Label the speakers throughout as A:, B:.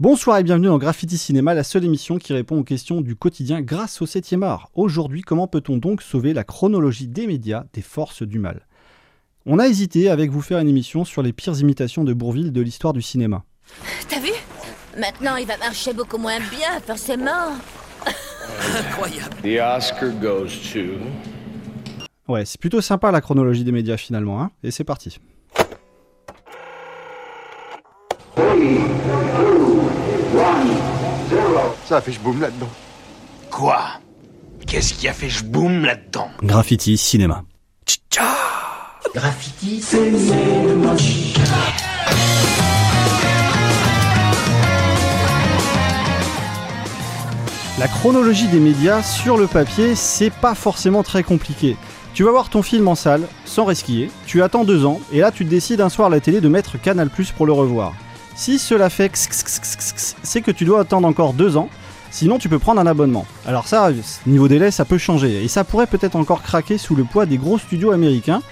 A: Bonsoir et bienvenue dans Graffiti Cinéma, la seule émission qui répond aux questions du quotidien grâce au 7e art. Aujourd'hui, comment peut-on donc sauver la chronologie des médias des forces du mal? On a hésité avec vous faire une émission sur les pires imitations de Bourville de l'histoire du cinéma.
B: T'as vu? Maintenant, il va marcher beaucoup moins bien, forcément.
C: Incroyable.
D: The Oscar goes to.
A: Ouais, c'est plutôt sympa la chronologie des médias finalement, hein Et c'est parti.
E: Ça a fait boum là-dedans.
C: Quoi? Qu'est-ce qui a fait boum là-dedans?
A: Graffiti Cinéma. La chronologie des médias sur le papier, c'est pas forcément très compliqué. Tu vas voir ton film en salle, sans resquiller, tu attends deux ans, et là tu décides un soir à la télé de mettre Canal Plus pour le revoir. Si cela fait c'est que tu dois attendre encore deux ans, sinon tu peux prendre un abonnement. Alors ça, niveau délai, ça peut changer, et ça pourrait peut-être encore craquer sous le poids des gros studios américains,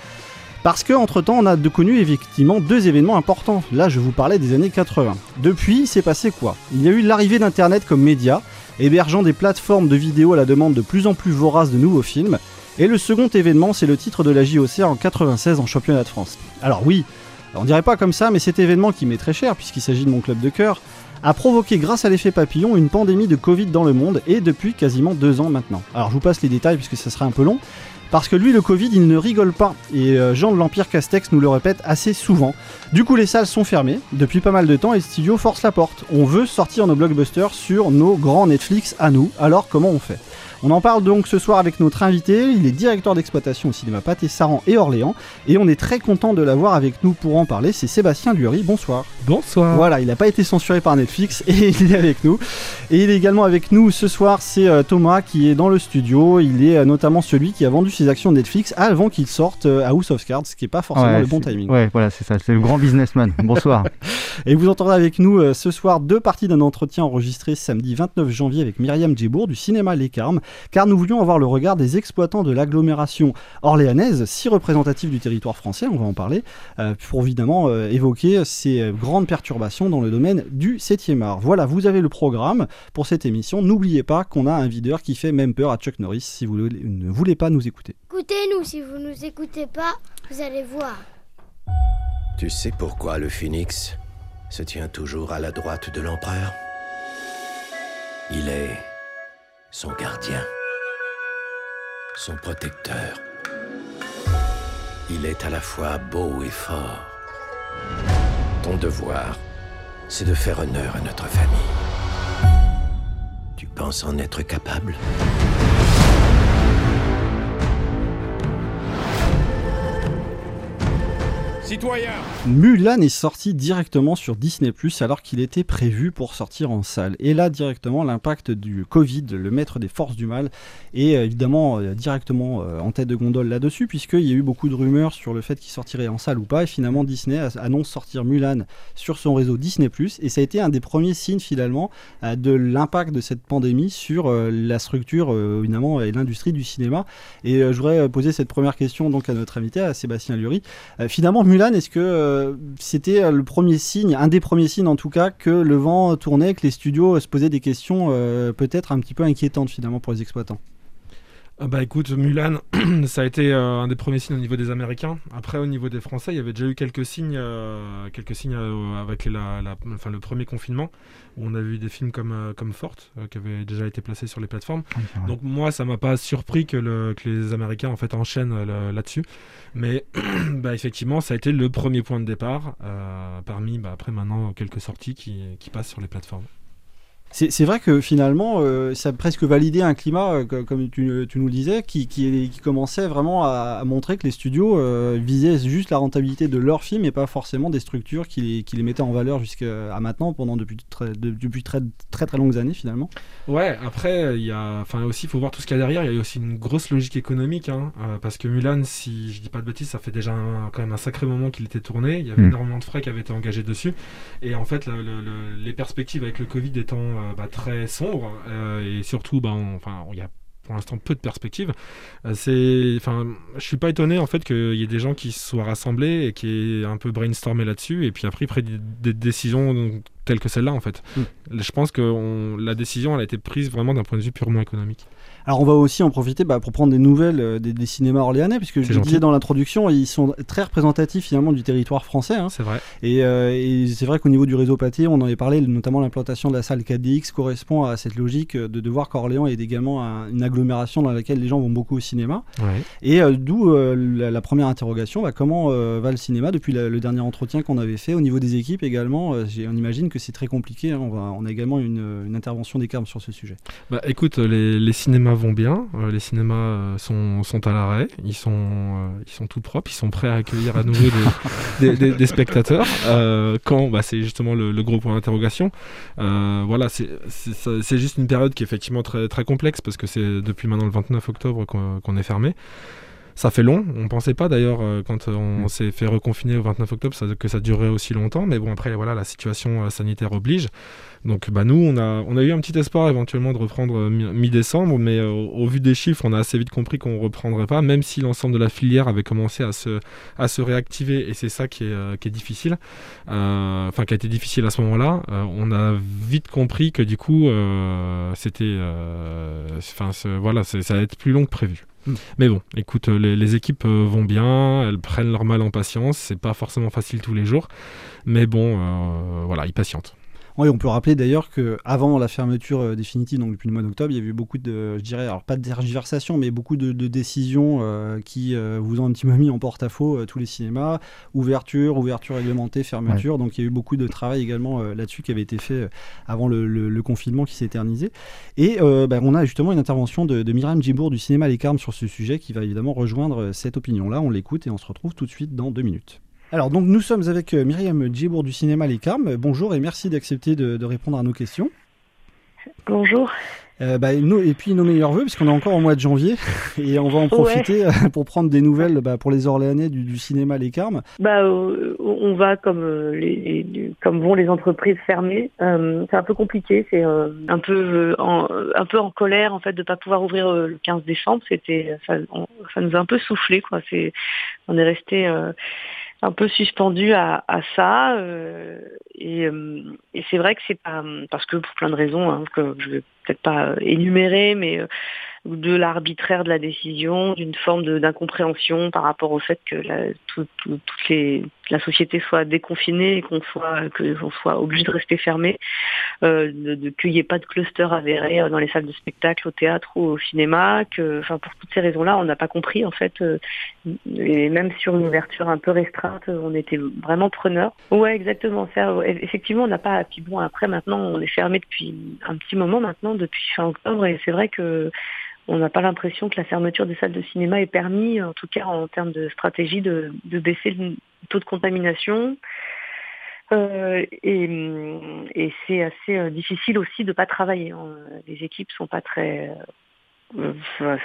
A: parce que entre temps, on a de connu effectivement deux événements importants. Là, je vous parlais des années 80. Depuis, il s'est passé quoi? Il y a eu l'arrivée d'Internet comme média, hébergeant des plateformes de vidéos à la demande de plus en plus voraces de nouveaux films. Et le second événement, c'est le titre de la JOC en 96 en championnat de France. Alors oui, on dirait pas comme ça, mais cet événement qui m'est très cher, puisqu'il s'agit de mon club de cœur, a provoqué grâce à l'effet papillon une pandémie de Covid dans le monde, et depuis quasiment deux ans maintenant. Alors je vous passe les détails puisque ça serait un peu long. Parce que lui, le Covid, il ne rigole pas. Et euh, Jean de l'Empire Castex nous le répète assez souvent. Du coup, les salles sont fermées depuis pas mal de temps et le studio force la porte. On veut sortir nos blockbusters sur nos grands Netflix à nous. Alors, comment on fait? On en parle donc ce soir avec notre invité, il est directeur d'exploitation au cinéma Pâté Saran et Orléans, et on est très content de l'avoir avec nous pour en parler, c'est Sébastien Lurie, bonsoir.
F: Bonsoir.
A: Voilà, il n'a pas été censuré par Netflix et il est avec nous. Et il est également avec nous ce soir, c'est euh, Thomas qui est dans le studio. Il est euh, notamment celui qui a vendu ses actions Netflix avant qu'il sorte euh, à House of Cards, ce qui n'est pas forcément
F: Ouais,
A: le bon timing.
F: Ouais, voilà, c'est ça, c'est le grand businessman. Bonsoir.
A: Et vous entendrez avec nous ce soir deux parties d'un entretien enregistré samedi 29 janvier avec Myriam Djibour du cinéma Les Carmes, car nous voulions avoir le regard des exploitants de l'agglomération orléanaise, si représentative du territoire français, on va en parler, euh, pour évidemment euh, évoquer ces grandes perturbations dans le domaine du 7e art. Voilà, vous avez le programme pour cette émission. N'oubliez pas qu'on a un videur qui fait même peur à Chuck Norris si vous ne voulez pas nous écouter.
G: Écoutez-nous, si vous nous écoutez pas, vous allez voir.
H: Tu sais pourquoi le phénix se tient toujours à la droite de l'empereur? Il est son gardien, son protecteur. Il est à la fois beau et fort. Ton devoir, c'est de faire honneur à notre famille. Tu penses en être capable?
A: Mulan est sorti directement sur Disney alors qu'il était prévu pour sortir en salle. Et là, directement, l'impact du Covid, le maître des forces du mal, est euh, évidemment euh, directement euh, en tête de gondole là-dessus, puisqu'il y a eu beaucoup de rumeurs sur le fait qu'il sortirait en salle ou pas. Et finalement, Disney annonce sortir Mulan sur son réseau Disney. Et ça a été un des premiers signes finalement de l'impact de cette pandémie sur la structure, évidemment, et l'industrie du cinéma. Et je voudrais poser cette première question donc à notre invité, à Sébastien Lurie. Finalement, Mulan, est-ce que euh, c'était euh, le premier signe, un des premiers signes en tout cas, que le vent tournait, que les studios euh, se posaient des questions peut-être un petit peu inquiétantes finalement pour les exploitants?
F: Bah écoute, Mulan, ça a été euh, un des premiers signes au niveau des Américains. Après, au niveau des Français, il y avait déjà eu quelques signes, euh, quelques signes euh, avec la, la- enfin, le premier confinement, où on a vu des films comme, comme Forte, qui avaient déjà été placés sur les plateformes. Donc moi, ça m'a pas surpris que, le- que les Américains en fait enchaînent là-dessus. Mais bah, effectivement, ça a été le premier point de départ, parmi bah, après maintenant quelques sorties qui, qui passent sur les plateformes.
A: C'est vrai que finalement, euh, ça a presque validé un climat, euh, co- comme tu, tu nous le disais, qui, qui, qui commençait vraiment à, à montrer que les studios euh, visaient juste la rentabilité de leurs films et pas forcément des structures qui les, qui les mettaient en valeur jusqu'à maintenant, pendant depuis très, de- depuis très, très très longues années finalement.
F: Ouais, après, il y a, enfin aussi, il faut voir tout ce qu'il y a derrière. Il y a aussi une grosse logique économique, hein, euh, parce que Mulan, si je dis pas de bêtises, ça fait déjà un- quand même un sacré moment qu'il était tourné. Il y avait
I: Mm.
F: énormément de frais qui avaient été engagés dessus, et en fait, le- le- le- les perspectives avec le Covid étant euh, bah, très sombres, euh, et surtout, bah, enfin, il y a pour l'instant peu de perspectives. Euh, c'est, enfin, je suis pas étonné en fait qu'il y ait des gens qui se soient rassemblés et qui aient un peu brainstormé là-dessus, et puis après des, des décisions telle que celle-là en fait.
A: Mm.
F: Je pense que on- la décision elle a été prise vraiment d'un point de vue purement économique.
A: Alors on va aussi en profiter bah, pour prendre des nouvelles euh, des, des cinémas orléanais, puisque je le disais dans l'introduction, ils sont très représentatifs finalement du territoire français. hein.
F: C'est vrai.
A: Et, euh, et c'est vrai qu'au niveau du réseau pâté, on en avait parlé, notamment l'implantation de la salle 4DX correspond à cette logique euh, de, de voir qu'Orléans est également un- une agglomération dans laquelle les gens vont beaucoup au cinéma.
F: Ouais.
A: Et euh, d'où la, la première interrogation, bah, comment va le cinéma depuis la- le dernier entretien qu'on avait fait au niveau des équipes également On imagine que c'est très compliqué. hein. on, va, on a également une, une intervention des carmes sur ce sujet.
F: Bah écoute, les, les cinémas vont bien, euh, les cinémas euh, sont, sont à l'arrêt, ils sont, euh, ils sont tout propres, ils sont prêts à accueillir à nouveau des, des, des- des spectateurs. Euh, quand bah, C'est justement le, le gros point d'interrogation. Euh, voilà, c'est juste une période qui est effectivement très, très complexe parce que c'est depuis maintenant le 29 octobre qu'on qu'on est fermé. Ça fait long, on pensait pas d'ailleurs euh, quand on s'est fait reconfiner au 29 octobre ça- que ça durerait aussi longtemps, mais bon après voilà la situation euh, sanitaire oblige. Donc bah nous on a on a eu un petit espoir éventuellement de reprendre euh, mi- mi-décembre, mais euh, au, vu des chiffres on a assez vite compris qu'on reprendrait pas, même si l'ensemble de la filière avait commencé à se à se réactiver et c'est ça qui est qui est difficile, Euh, enfin qui a été difficile à ce moment-là. Euh, on a vite compris que du coup euh, c'était euh, enfin voilà ça va être plus long que prévu.
A: Mm.
F: Mais bon, écoute, les, les équipes euh, vont bien, elles prennent leur mal en patience, c'est pas forcément facile tous les jours, mais bon, euh, voilà, ils patientent.
A: Oui, on peut rappeler d'ailleurs que avant la fermeture euh, définitive, donc depuis le mois d'octobre, il y a eu beaucoup de, je dirais, alors pas de tergiversation, mais beaucoup de, de décisions euh, qui euh, vous ont un petit peu mis en porte-à-faux euh, tous les cinémas, ouverture, ouverture réglementée, fermeture. Donc il y a eu beaucoup de travail également là-dessus qui avait été fait avant le, le- le confinement qui s'est éternisé. Et bah, on a justement une intervention de, de Myriam Djibour du cinéma Les Carmes sur ce sujet qui va évidemment rejoindre cette opinion-là. On l'écoute et on se retrouve tout de suite dans deux minutes. Alors donc nous sommes avec euh, Myriam Djibour du cinéma Les Carmes. Bonjour et merci d'accepter de, de répondre à nos questions.
E: Bonjour.
A: Euh, bah, nos- et puis nos meilleurs voeux, puisqu'on est encore au mois de janvier, et on va en profiter pour prendre des nouvelles bah, pour les Orléanais du, du cinéma Les Carmes.
E: Bah, euh, on va comme les, les- comme vont les entreprises fermées. Euh, c'est un peu compliqué. C'est euh, un peu en, un peu en colère en fait de pas pouvoir ouvrir le 15 décembre. C'était ça, on- ça nous a un peu soufflé quoi. C'est on est resté un peu suspendu à, à ça. euh, et euh, et c'est vrai que c'est pas parce que pour plein de raisons hein, que je vais peut-être pas euh, énumérer, mais euh, de l'arbitraire de la décision, d'une forme d'incompréhension par rapport au fait que la, tout- toutes les, la société soit déconfinée et qu'on soit que soit obligé de rester fermé, euh, de, qu'il n'y ait pas de cluster avéré euh, dans les salles de spectacle, au théâtre ou au cinéma, que enfin pour toutes ces raisons-là, on n'a pas compris en fait, euh, et même sur une ouverture un peu restreinte, on était vraiment preneurs. Ouais, exactement. Effectivement, on n'a pas. Puis bon, après maintenant, on est fermé depuis un petit moment maintenant, depuis fin octobre, et c'est vrai que on n'a pas l'impression que la fermeture des salles de cinéma ait permis, en tout cas en termes de stratégie, de, de baisser le taux de contamination. Euh, et c'est assez euh, difficile aussi de pas travailler. hein. Les équipes sont pas très euh,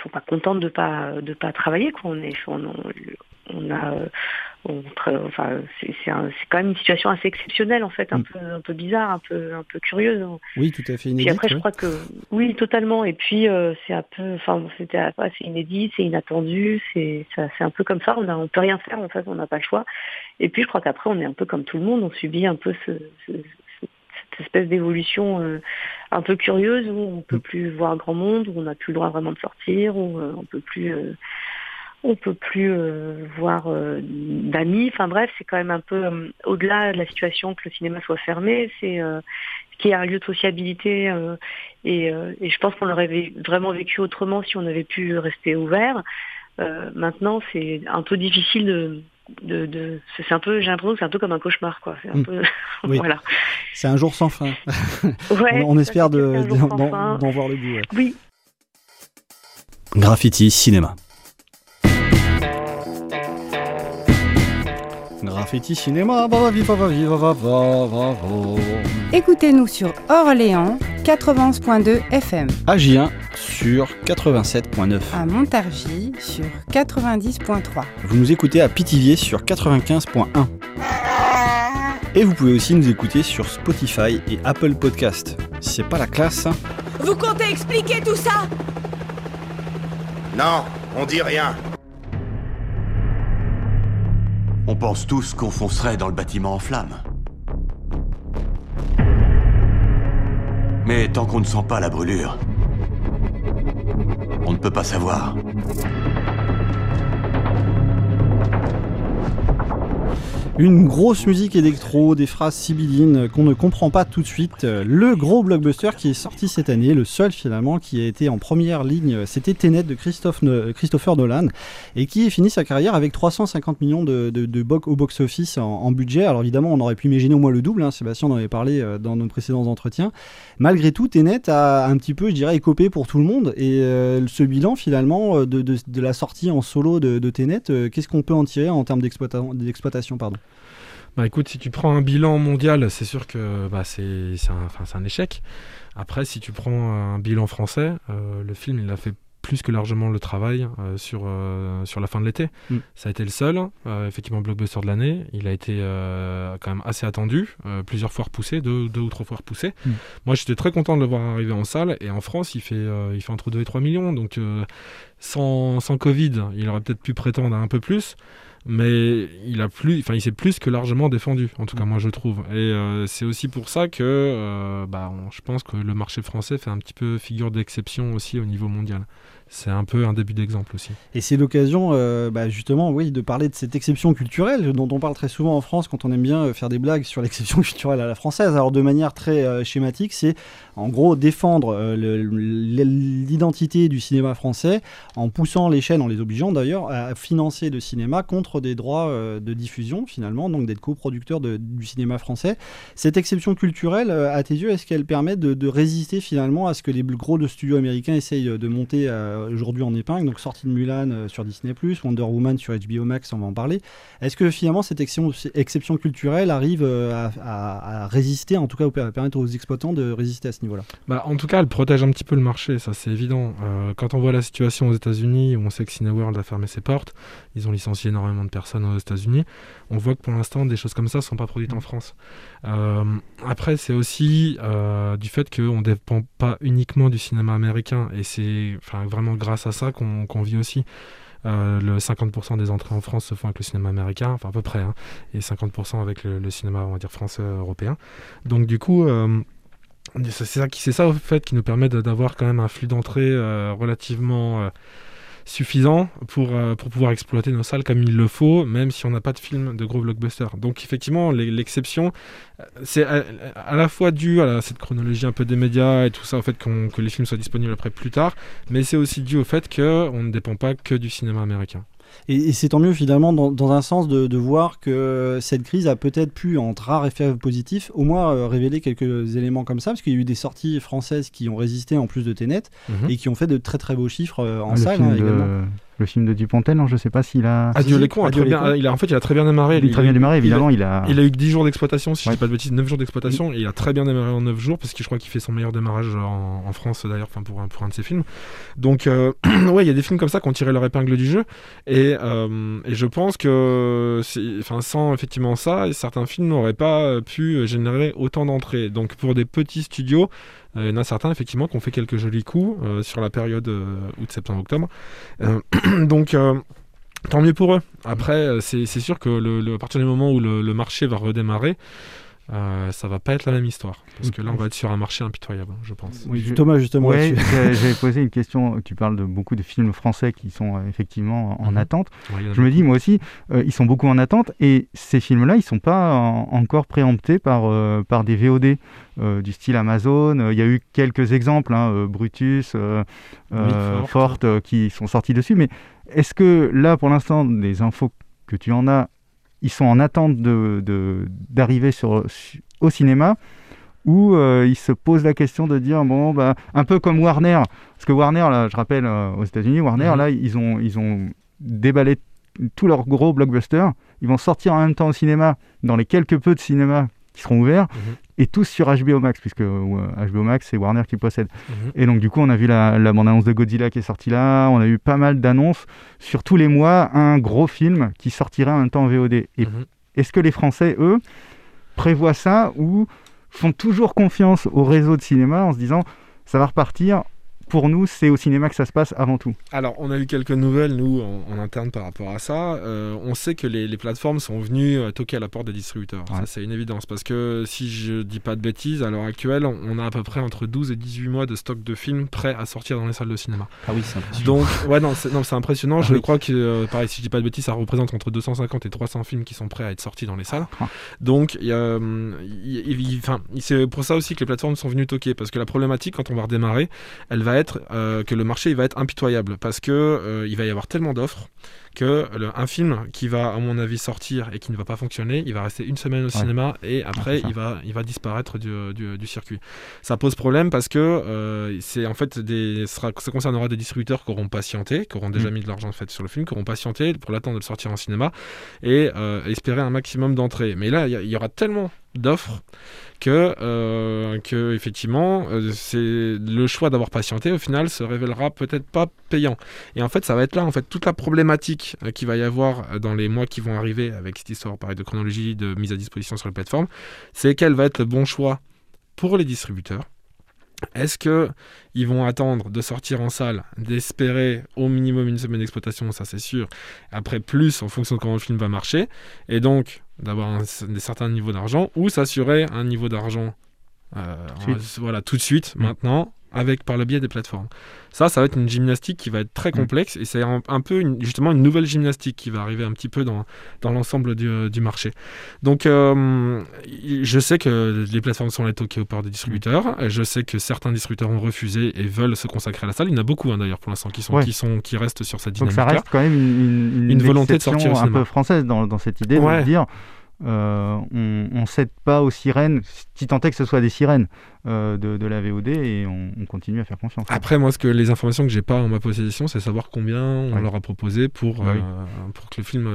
E: sont pas contentes de pas de pas travailler. Quoi. On est on, a enfin c'est c'est c'est quand même une situation assez exceptionnelle en fait, un
A: Mm.
E: peu un peu bizarre, un peu un peu curieuse. hein.
A: Oui, tout à fait
E: Puis
A: inédit.
E: après, je
A: ouais.
E: crois que oui, totalement. Et puis euh, c'est un peu, enfin, c'était assez inédit, c'est inattendu, c'est c'est un peu comme ça. On a, on peut rien faire en fait, on n'a pas le choix. Et puis je crois qu'après, on est un peu comme tout le monde, on subit un peu ce, ce- ce- cette espèce d'évolution euh, un peu curieuse où on peut plus voir grand monde, où on n'a plus le droit vraiment de sortir, où euh, on peut plus. euh, on peut plus euh, voir euh, d'amis. Enfin bref, c'est quand même un peu euh, au-delà de la situation que le cinéma soit fermé. C'est euh, qui est un lieu de sociabilité euh, et, euh, et je pense qu'on aurait vé- vraiment vécu autrement si on avait pu rester ouvert. Euh, maintenant, c'est un peu difficile de, de, de c'est un peu, j'ai l'impression que c'est un peu comme un cauchemar, quoi. C'est un
A: Mm.
E: peu,
A: Oui.
E: voilà.
A: C'est un jour sans fin.
E: Ouais,
A: on, espère de- d'en d'en voir le bout. ouais.
E: Oui,
A: Graffiti cinéma. Graffiti cinéma, va va viva va viva va va va va.
I: Écoutez-nous sur Orléans 91.2 FM,
A: AJ1 sur 87.9.
I: à Montargis sur 90.3.
A: Vous nous écoutez à Pithiviers sur 95.1. Et vous pouvez aussi nous écouter sur Spotify et Apple Podcast. C'est pas la classe hein
B: Vous comptez expliquer tout ça?
H: Non, on dit rien.
J: On pense tous qu'on foncerait dans le bâtiment en flammes.
H: Mais tant qu'on ne sent pas la brûlure, on ne peut pas savoir.
A: Une grosse musique électro, des phrases sibyllines qu'on ne comprend pas tout de suite. Le gros blockbuster qui est sorti cette année, le seul finalement qui a été en première ligne, c'était Tenet de Christophe, Christopher Nolan et qui finit sa carrière avec 350 millions de, de, au box-office en, budget. Alors évidemment, on aurait pu imaginer au moins le double, hein. Sébastien en avait parlé euh, dans nos précédents entretiens. Malgré tout, Tenet a un petit peu, je dirais, écopé pour tout le monde et euh, ce bilan finalement euh, de, de, la sortie en solo de, de qu'est-ce qu'on peut en tirer en termes d'exploitation pardon?
F: Bah écoute, si tu prends un bilan mondial, c'est sûr que bah, c'est un, un, échec. Après, si tu prends un bilan français, euh, le film il a fait plus que largement le travail euh, sur, euh, sur la fin de l'été. Mm. Ça a été le seul, effectivement, blockbuster de l'année. Il a été quand même assez attendu, plusieurs fois repoussé, deux, deux, ou trois fois repoussé. Mm. Moi, j'étais très content de le voir arriver en salle. Et en France, il fait, il fait entre 2 et 3 millions. Donc, sans, sans Covid, il aurait peut-être pu prétendre à un peu plus mais il a plus, enfin il s'est plus que largement défendu, en tout cas moi je trouve. Et euh, c'est aussi pour ça que euh, bah, je pense que le marché français fait un petit peu figure d'exception aussi au niveau mondial c'est un peu un début d'exemple aussi.
A: Et c'est l'occasion, euh, bah, justement, oui, de parler de cette exception culturelle dont on parle très souvent en France quand on aime bien euh, faire des blagues sur l'exception culturelle à la française. Alors de manière très euh, schématique, c'est en gros défendre l'identité du cinéma français en poussant les chaînes, en les obligeant d'ailleurs à financer le cinéma contre des droits de diffusion finalement, donc d'être coproducteur du cinéma français. Cette exception culturelle, à tes yeux, est-ce qu'elle permet de, résister finalement à ce que les gros de studios américains essayent de monter aujourd'hui en épingle, donc sortie de Mulan euh, sur Disney+, Wonder Woman sur HBO Max, on va en parler. Est-ce que finalement cette exception, culturelle arrive euh, à, résister, en tout cas à permettre aux exploitants de résister à ce niveau-là?
F: Bah, En tout cas, elle protège un petit peu le marché, ça c'est évident. Euh, quand on voit la situation aux États-Unis, où on sait que Cineworld a fermé ses portes, ils ont licencié énormément de personnes aux États-Unis, on voit que pour l'instant, des choses comme ça ne sont pas produites en France. après, c'est aussi du fait qu'on ne dépend pas uniquement du cinéma américain, et c'est vraiment grâce à ça qu'on vit aussi. Euh, le 50% des entrées en France se font avec le cinéma américain, enfin à peu près, hein, et 50% avec le, cinéma, on va dire, français européen. Donc du coup, euh, c'est ça, ça au fait qui nous permet d'avoir quand même un flux d'entrée euh, relativement suffisant pour, euh, pour pouvoir exploiter nos salles comme il le faut, même si on n'a pas de film de gros blockbuster. Donc effectivement, l'exception, euh, c'est à, la fois dû à cette chronologie un peu des médias et tout ça, au fait que les films soient disponibles après plus tard, mais c'est aussi dû au fait qu'on ne dépend pas que du cinéma américain.
A: Et, c'est tant mieux finalement dans, un sens de, voir que cette crise a peut-être pu, entre rares effets positifs, au moins euh, révéler quelques éléments comme ça, parce qu'il y a eu des sorties françaises qui ont résisté en plus de Ténet mhm. et qui ont fait de très très beaux chiffres euh, en salle hein, également
J: le film de Dupontel, non, je sais pas s'il a.
F: Adieu les cons, il a, en fait, il a très bien démarré.
J: Il a très bien démarré, évidemment.
F: Il
J: a,
F: il a, eu 10 jours d'exploitation, si je dis pas de bêtises, 9 jours d'exploitation, et il a très bien démarré en 9 jours, parce que je crois qu'il fait son meilleur démarrage en, France d'ailleurs, enfin pour un, pour un de ses films. Donc, euh, ouais, il y a des films comme ça qui ont tiré leur épingle du jeu, et, euh, et je pense que, sans effectivement ça, certains films n'auraient pas pu générer autant d'entrées. Donc, pour des petits studios, euh, il y en a certains, effectivement, qui ont fait quelques jolis coups euh, sur la période euh, août, septembre, octobre. donc, tant mieux pour eux. Après, c'est sûr que le, à partir du moment où le marché va redémarrer, euh, ça va pas être la même histoire. Parce que là, on va être sur un marché impitoyable, je pense.
A: Oui, Thomas, justement.
J: Ouais, j'avais posé une question. Tu parles de beaucoup de films français qui sont euh, effectivement en mhm. attente. je me dis, moi aussi, euh, ils sont beaucoup en attente. Et ces films-là, ils sont pas encore préemptés par, par des VOD du style Amazon. Il y a eu quelques exemples, hein, Brutus, Forte, qui sont sortis dessus. Mais est-ce que là, pour l'instant, des infos que tu en as, ils sont en attente d'arriver de, au cinéma où euh, ils se posent la question de dire bon bah un peu comme Warner. Parce que Warner là je rappelle euh, aux États-Unis Warner mhm. là ils ont ils ont déballé tous leurs gros blockbusters. Ils vont sortir en même temps au cinéma dans les quelques peu de cinémas qui seront ouverts. Mhm et tous sur HBO Max, puisque HBO euh, Max, c'est Warner qui possède. Mhm. Et donc, du coup, on a vu la, bande-annonce de Godzilla qui est sortie là, on a eu pas mal d'annonces sur tous les mois, un gros film qui sortira en même temps en VOD. Et mhm. est-ce que les Français, eux, prévoient ça ou font toujours confiance au réseau de cinéma en se disant ça va repartir pour nous, c'est au cinéma que ça se passe avant tout.
F: Alors, on a eu quelques nouvelles, nous, en, interne par rapport à ça. Euh, on sait que les, plateformes sont venues euh, toquer à la porte des distributeurs. Ça, c'est une évidence. Parce que si je dis pas de bêtises, à l'heure actuelle, on a à peu près entre 12 et 18 mois de stock de films prêts à sortir dans les salles de cinéma.
A: Ah oui, c'est impressionnant.
F: Donc, ouais, non, c'est impressionnant. Ah je crois que, euh, pareil, si je dis pas de bêtises, ça représente entre 250 et 300 films qui sont prêts à être sortis dans les salles. Ah. Donc, a, c'est pour ça aussi que les plateformes sont venues toquer. Parce que la problématique, quand on va redémarrer, elle va être que le marché il va être impitoyable parce que euh, il va y avoir tellement d'offres que un film qui va à mon avis sortir et qui ne va pas fonctionner, il va rester une semaine au cinéma et après il va il va disparaître du, du, circuit. Ça pose problème parce que euh, c'est en fait des ça, concernera des distributeurs qui auront patienté, qui auront déjà mm. mis de l'argent fait sur le film, qui auront patienté pour l'attendre de le sortir en cinéma et euh, espérer un maximum d'entrées. Mais là il y, y, aura tellement d'offres que, euh, que effectivement euh, le choix d'avoir patienté au final se révélera peut-être pas payant. Et en fait ça va être là en fait toute la problématique euh, qu'il va y avoir dans les mois qui vont arriver avec cette histoire pareil de chronologie de mise à disposition sur les plateformes c'est quel va être le bon choix pour les distributeurs. Est-ce que ils vont attendre de sortir en salle, d'espérer au minimum une semaine d'exploitation, ça c'est sûr. Après plus en fonction de comment le film va marcher, et donc d'avoir un, certain niveau d'argent ou s'assurer un niveau d'argent euh, voilà tout de suite, maintenant, avec par le biais des plateformes. Ça, ça va être une gymnastique qui va être très mm. complexe et c'est un, peu justement une nouvelle gymnastique qui va arriver un petit peu dans, dans l'ensemble du, euh, du, marché. Donc, euh, je sais que les plateformes sont les toquées au port des distributeurs. Et je sais que certains distributeurs ont refusé et veulent se consacrer à la salle. Il y en a beaucoup hein, d'ailleurs pour l'instant qui, sont, qui, sont, qui restent sur cette dynamique.
J: Donc, ça reste quand même une, une, volonté de sortir un peu française dans, dans cette idée de dire euh, on ne cède pas aux sirènes, si tant est que ce soit des sirènes euh, de, la VOD, et on, continue à faire confiance.
F: Après, moi, ce que les informations que j'ai pas en ma possession, c'est savoir combien on leur a proposé pour, bah euh, pour que le film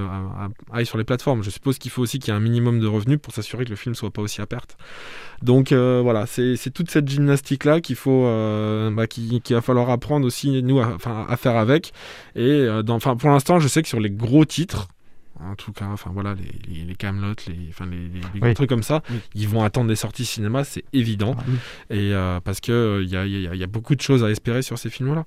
F: aille sur les plateformes. Je suppose qu'il faut aussi qu'il y ait un minimum de revenus pour s'assurer que le film soit pas aussi à perte. Donc voilà, c'est toute cette gymnastique-là qu'il faut, bah, qu'il va falloir apprendre aussi, nous, à, à faire avec. Et dans, pour l'instant, je sais que sur les gros titres, en tout cas, enfin voilà, les, les, Camelot, les, enfin, les, trucs comme ça, ils vont attendre des sorties cinéma, c'est évident. Ah et euh, parce que euh, il y, a, beaucoup de choses à espérer sur ces films-là.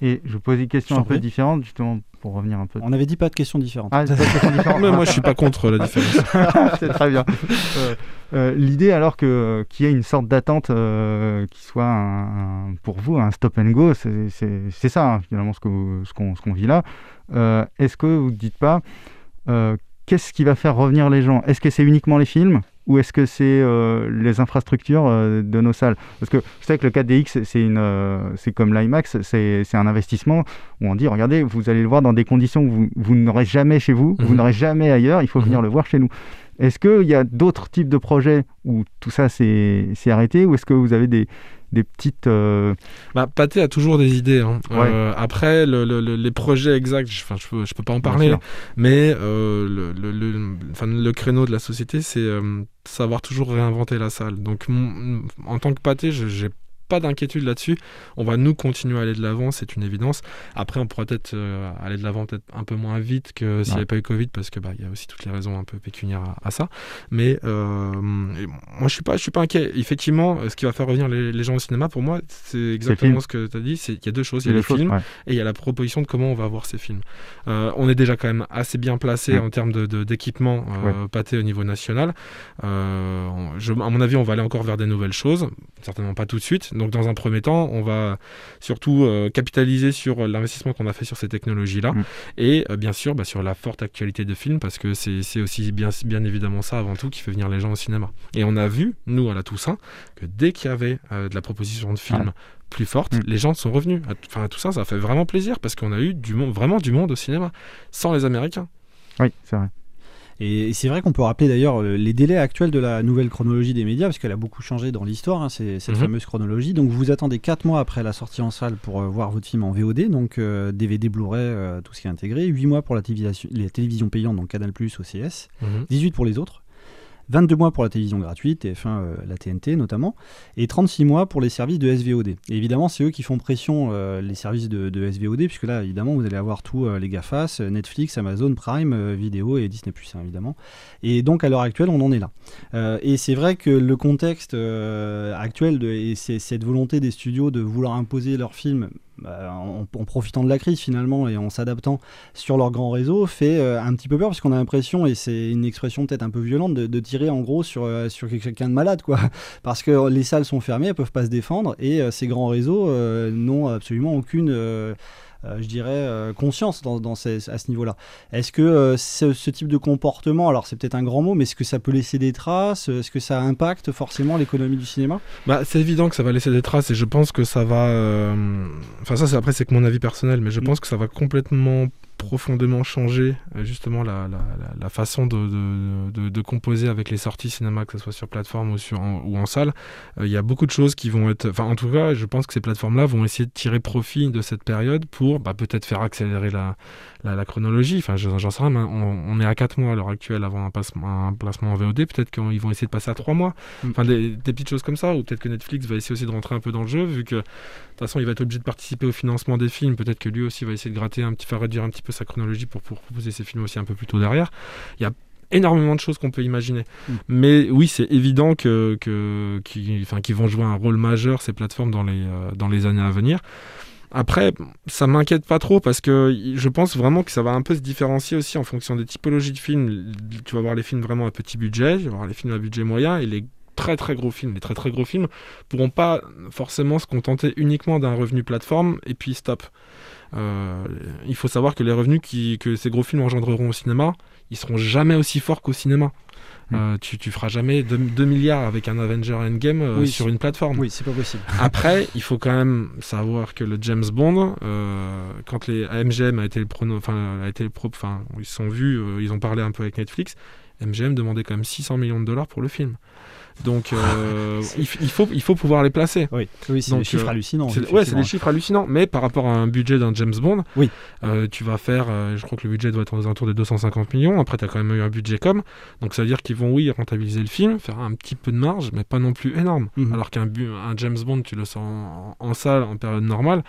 J: Et je vous pose une question un peu différente, justement, pour revenir un peu.
A: On avait dit pas de questions différentes.
J: Ah, pas de questions différentes.
F: Mais moi, je suis pas contre la différence.
J: c'est très bien. Euh, l'idée, alors que qu'il y ait une sorte d'attente qui soit un, pour vous un stop and go, c'est ça hein, finalement ce qu'on ce qu'on vit là. Est-ce que vous ne dites pas euh, qu'est-ce qui va faire revenir les gens? Est-ce que c'est uniquement les films ou est-ce que c'est euh, les infrastructures euh, de nos salles? Parce que je sais que le 4DX, c'est comme l'IMAX, c'est, un investissement où on dit, regardez, vous allez le voir dans des conditions que vous, n'aurez jamais chez vous, vous mhm. n'aurez jamais ailleurs, il faut venir mhm. le voir chez nous. Est-ce qu'il y a d'autres types de projets où tout ça s'est, arrêté ou est-ce que vous avez des, des petites. Euh...
F: Bah, Pathé a toujours des idées. Hein. Euh, après, les projets exacts, je, je, peux, je peux pas en parler, mais euh, le, le, créneau de la société, c'est euh, savoir toujours réinventer la salle. Donc, en tant que Pathé, j'ai pas d'inquiétude là-dessus. On va nous continuer à aller de l'avant, c'est une évidence. Après, on pourra peut-être euh, aller de l'avant peut-être un peu moins vite que s'il n'y avait pas eu Covid, parce que bah il y a aussi toutes les raisons un peu pécuniaires à, ça. Mais euh, moi, je suis pas, je suis pas inquiet. Effectivement, ce qui va faire revenir les, gens au cinéma, pour moi, c'est exactement ce que tu as dit. C'est il y a deux choses. Il y a les films et il y a la proposition de comment on va voir ces films. Euh, on est déjà quand même assez bien placé en termes de, d'équipement pâté au niveau national. Je, à mon avis, on va aller encore vers des nouvelles choses. Certainement pas tout de suite. Donc dans un premier temps, on va surtout euh, capitaliser sur l'investissement qu'on a fait sur ces technologies-là mm. et euh, bien sûr bah, sur la forte actualité de film parce que c'est aussi bien, bien évidemment ça avant tout qui fait venir les gens au cinéma. Et on a vu, nous à la Toussaint, que dès qu'il y avait euh, de la proposition de film plus forte, mm. les gens sont revenus. Enfin tout ça, ça fait vraiment plaisir parce qu'on a eu du monde, vraiment du monde au cinéma sans les Américains.
J: Oui, c'est vrai.
A: Et c'est vrai qu'on peut rappeler d'ailleurs euh, les délais actuels de la nouvelle chronologie des médias, parce qu'elle a beaucoup changé dans l'histoire, hein, cette mhm. fameuse chronologie. Donc vous attendez 4 mois après la sortie en salle pour euh, voir votre film en VOD, donc DVD, euh, Blu-ray, tout ce qui est intégré. 8 mois pour la télévision, les télévisions payantes, donc Canal+, OCS. 18 mhm. pour les autres. 22 mois pour la télévision gratuite, TF1, euh, la TNT notamment, et 36 mois pour les services de SVOD. Évidemment, c'est eux qui font pression, euh, les services de, SVOD, puisque là, évidemment, vous allez avoir tous les GAFAS, Netflix, Amazon Prime, Vidéo et Disney+, hein, évidemment. Et donc, à l'heure actuelle, on en est là. et c'est vrai que le contexte actuel, et cette volonté des studios de vouloir imposer leurs films bah, en, profitant de la crise finalement et en s'adaptant sur leur grand réseau, fait euh, un petit peu peur parce qu'on a l'impression, et c'est une expression peut-être un peu violente, de, tirer en gros sur, euh, sur quelqu'un de malade, quoi. Parce que les salles sont fermées, elles peuvent pas se défendre et euh, ces grands réseaux n'ont absolument aucune je dirais, euh, conscience dans, à ce niveau-là. Est-ce que euh, ce, type de comportement, alors c'est peut-être un grand mot, mais est-ce que ça peut laisser des traces? Est-ce que ça impacte forcément l'économie du cinéma?
F: Bah, C'est évident que ça va laisser des traces et je pense que ça va... Enfin ça, après, c'est que mon avis personnel, mais je mm. pense que ça va complètement profondément changé euh, justement la, la, façon de, de, composer avec les sorties cinéma, que ce soit sur plateforme ou, sur, en, ou en salle. Euh, il y a beaucoup de choses qui vont être... Enfin, en tout cas, je pense que ces plateformes-là vont essayer de tirer profit de cette période pour bah, peut-être faire accélérer la, la, chronologie. Enfin, j'en sais rien, on, est à 4 mois à l'heure actuelle avant un, placement, un placement en VOD. Peut-être qu'ils vont essayer de passer à 3 mois. Mm. Enfin, des, des, petites choses comme ça. Ou peut-être que Netflix va essayer aussi de rentrer un peu dans le jeu, vu que de toute façon, il va être obligé de participer au financement des films. Peut-être que lui aussi va essayer de gratter un petit, faire réduire un petit peu sa chronologie pour, pour proposer ses films aussi un peu plus tôt derrière. Il y a énormément de choses qu'on peut imaginer. Mm. Mais oui, c'est évident que, que, qu'ils, enfin, vont jouer un rôle majeur, ces plateformes, dans les, euh, dans les années à venir. Après, ça m'inquiète pas trop parce que je pense vraiment que ça va un peu se différencier aussi en fonction des typologies de films. Tu vas voir les films vraiment à petit budget, tu vas voir les films à budget moyen et les très très gros films, les très très gros films pourront pas forcément se contenter uniquement d'un revenu plateforme et puis stop. Euh, il faut savoir que les revenus que ces gros films engendreront au cinéma, ils seront jamais aussi forts qu'au cinéma. Mm. Euh, tu, tu feras jamais 2, milliards avec un Avenger Endgame euh, sur une plateforme.
A: Oui, c'est pas possible.
F: Après, il faut quand même savoir que le James Bond, quand les MGM a été le prono, enfin, a été le pro, enfin, ils sont vus, ils ont parlé un peu avec Netflix. MGM demandait quand même 600 millions de dollars pour le film. Donc euh, il, faut, il faut pouvoir les placer.
A: Oui, oui c'est des chiffres euh, hallucinants.
F: Ouais, c'est des chiffres hallucinants. Mais par rapport à un budget d'un James Bond, oui. Euh, tu vas faire, je crois que le budget doit être aux alentours des 250 millions. Après, tu as quand même eu un budget comme. Donc ça veut dire qu'ils vont, oui, rentabiliser le film, faire un petit peu de marge, mais pas non plus énorme. Mhm. Alors qu'un un James Bond, tu le sens en salle en période normale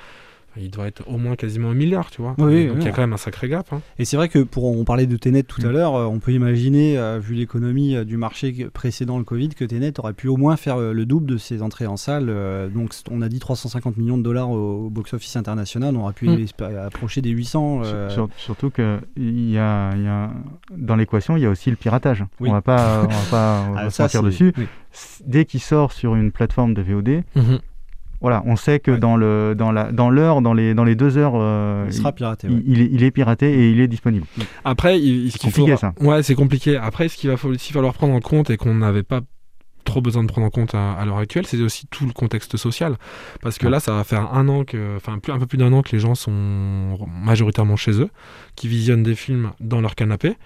F: il doit être au moins quasiment un milliard, tu vois.
A: Oui,
F: donc il y a quand même un sacré gap. Hein.
A: Et c'est vrai que pour on parlait de Tenet tout à mm. l'heure, euh, on peut imaginer, euh, vu l'économie euh, du marché précédent le Covid, que Tenet aurait pu au moins faire le double de ses entrées en salle. donc on a dit 350 millions de dollars au, box-office international, on aurait pu mm. approcher des 800.
J: surtout que y, a, y a, dans l'équation, il y a aussi le piratage. On va pas, on va pas on va ah, dessus. Dès qu'il sort sur une plateforme de VOD. Mm-hmm. Voilà, on sait que dans le dans la dans l'heure, dans les dans les deux heures,
A: euh, il sera piraté.
J: Il, est, il, est, piraté et il est disponible.
F: Après, c'est compliqué ça. Ouais, c'est compliqué. Après, ce qu'il va aussi falloir prendre en compte et qu'on n'avait pas trop besoin de prendre en compte à, l'heure actuelle, c'est aussi tout le contexte social. Parce que là, ça va faire un an que, enfin, un peu plus d'un an que les gens sont majoritairement chez eux, qui visionnent des films dans leur canapé.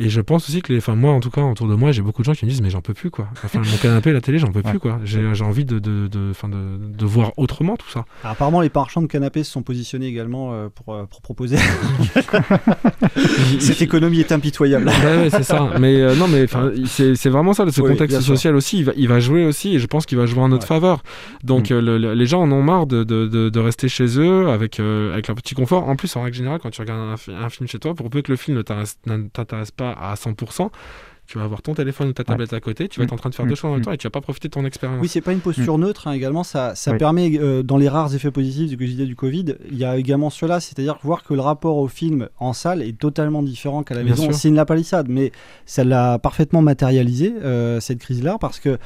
F: Et je pense aussi que les, enfin moi en tout cas autour de moi, j'ai beaucoup de gens qui me disent mais j'en peux plus quoi. Enfin mon canapé, la télé, j'en peux plus quoi. J'ai envie de de, de, de, de, voir autrement tout ça.
A: apparemment les marchands de canapés se sont positionnés également euh, pour, euh, pour proposer. Cette économie est impitoyable.
F: ouais, c'est ça. Mais euh, non mais enfin c'est vraiment ça. Ce contexte social aussi, il va, il va jouer aussi et je pense qu'il va jouer en notre faveur. Donc mm. les gens en ont marre de, de, rester chez eux avec avec leur petit confort. En plus en règle générale quand tu regardes un, un film chez toi, pour peu que le film ne t'intéresse pas à 100%, tu vas avoir ton téléphone ou ta tablette à côté, tu vas être en train de faire deux choses en même temps et tu vas pas profiter de ton expérience.
A: Oui, c'est pas une posture neutre hein, également, ça, ça permet, euh, dans les rares effets positifs que j'ai du Covid, il y a également cela, c'est-à-dire voir que le rapport au film en salle est totalement différent qu'à la maison. C'est une la palissade, mais ça l'a parfaitement matérialisé, euh, cette crise-là, parce que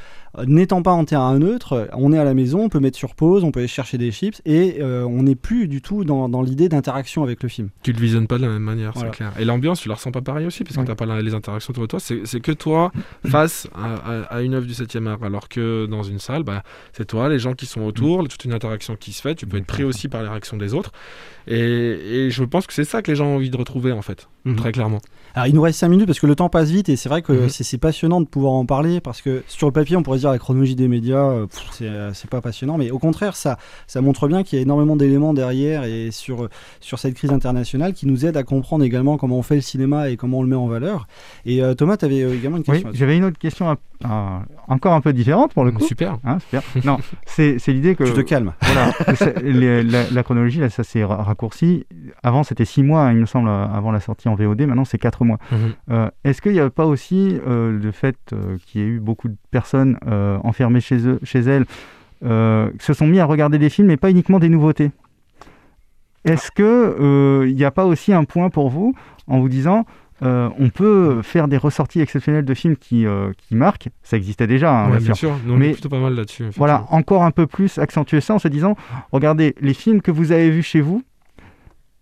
A: n'étant pas en terrain neutre, on est à la maison, on peut mettre sur pause, on peut aller chercher des chips et euh, on n'est plus du tout dans, dans l'idée d'interaction avec le film.
F: Tu le visionnes pas de la même manière, c'est clair. Et l'ambiance, tu la ressens pas pareil aussi, parce que tu n'as pas les interactions autour de toi. C'est que toi face à, une œuvre du 7e art, alors que dans une salle, bah, c'est toi, les gens qui sont autour, toute une interaction qui se fait, tu peux être pris aussi par les réactions des autres. Et, je pense que c'est ça que les gens ont envie de retrouver, en fait, mhm. très clairement.
A: Alors, il nous reste 5 minutes parce que le temps passe vite et c'est vrai que mhm. c'est passionnant de pouvoir en parler parce que sur le papier, on pourrait choisir la chronologie des médias, c'est pas passionnant. Mais au contraire, ça, ça montre bien qu'il y a énormément d'éléments derrière et sur, sur cette crise internationale qui nous aide à comprendre également comment on fait le cinéma et comment on le met en valeur. Et Thomas, tu avais également une question.
J: Oui, j'avais une autre question encore un peu différente pour le coup.
F: Super.
J: Hein, super. non, c'est l'idée que.
A: Tu te calmes.
J: Voilà. la, chronologie, là, ça s'est raccourci. Avant, c'était 6 mois, il me semble, avant la sortie en VOD. Maintenant, c'est 4 mois. Mhm. Euh, est-ce qu'il n'y a pas aussi euh, le fait euh, qu'il y ait eu beaucoup de personnes enfermées chez, eux, chez elles, se sont mis à regarder des films, mais pas uniquement des nouveautés Est-ce qu'il n'y a pas aussi un point pour vous en vous disant euh, on peut faire des ressorties exceptionnelles de films qui, euh, qui marquent? Ça existait déjà,
F: hein, bien, sûr. mais plutôt pas mal là-dessus.
J: Voilà, encore un peu plus accentuer ça en se disant regardez, les films que vous avez vus chez vous,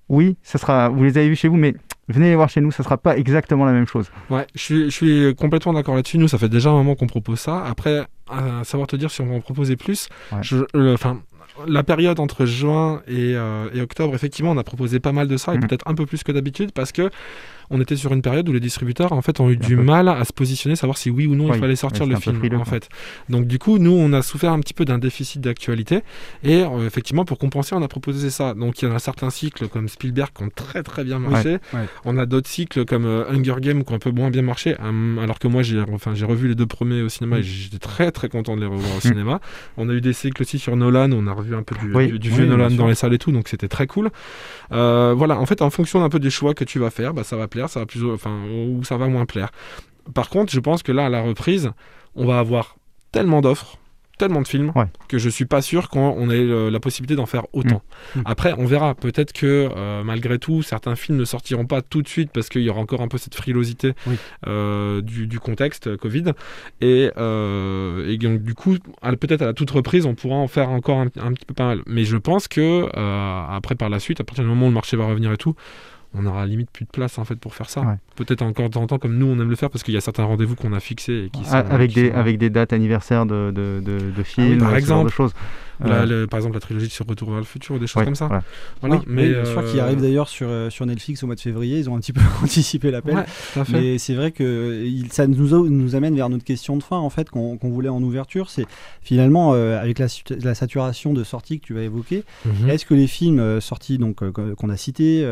J: oui, ça sera, vous les avez vus chez vous, mais venez les voir chez nous, ça sera pas exactement la même chose.
F: Ouais, je suis, je suis complètement d'accord là-dessus. Nous, ça fait déjà un moment qu'on propose ça. Après, à savoir te dire si on va en proposer plus, enfin, la période entre juin et, euh, et, octobre, effectivement, on a proposé pas mal de ça, et mmh. peut-être un peu plus que d'habitude, parce que on était sur une période où les distributeurs en fait ont eu du mal à se positionner, savoir si oui ou non il fallait sortir le film en fait. Donc du coup, nous on a souffert un petit peu d'un déficit d'actualité et euh, effectivement pour compenser, on a proposé ça. Donc il y en a certains cycles comme Spielberg qui ont très très bien marché. On a d'autres cycles comme euh, Hunger Games qui ont un peu moins bien marché, hum, alors que moi j'ai enfin j'ai revu les deux premiers au cinéma et j'étais très très content de les revoir au mm. cinéma. On a eu des cycles aussi sur Nolan, on a revu un peu du, vieux Nolan dans les salles et tout, donc c'était très cool. Euh, voilà, en fait en fonction d'un peu des choix que tu vas faire, bah, ça va plaire ça va plus, enfin, ou ça va moins plaire. Par contre, je pense que là, à la reprise, on va avoir tellement d'offres, tellement de films, que je suis pas sûr qu'on ait la possibilité d'en faire autant. Mm. Mm. Après, on verra. Peut-être que euh, malgré tout, certains films ne sortiront pas tout de suite parce qu'il y aura encore un peu cette frilosité euh, du, contexte euh, Covid. Et, donc, du coup, peut-être à la toute reprise, on pourra en faire encore un, un, petit peu pas mal. Mais je pense que après, par la suite, à partir du moment où le marché va revenir et tout, on aura limite plus de place en fait pour faire ça. Peut-être encore de temps en temps comme nous on aime le faire parce qu'il y a certains rendez-vous qu'on a fixés et qui
J: ah, avec des avec des dates anniversaires de, de, de, ah films, par exemple, de choses
F: par exemple, la trilogie sur Retour vers le futur ou des choses comme ça.
A: Voilà. mais je crois qu'il euh, arrive d'ailleurs sur, euh, sur Netflix au mois de février. Ils ont un petit peu anticipé l'appel. mais c'est vrai que ça nous, nous amène vers notre question de fin en fait qu'on voulait en ouverture. C'est finalement euh, avec la, la, saturation de sorties que tu vas évoquer. Mhm. Est-ce que les films sortis donc qu'on a cités,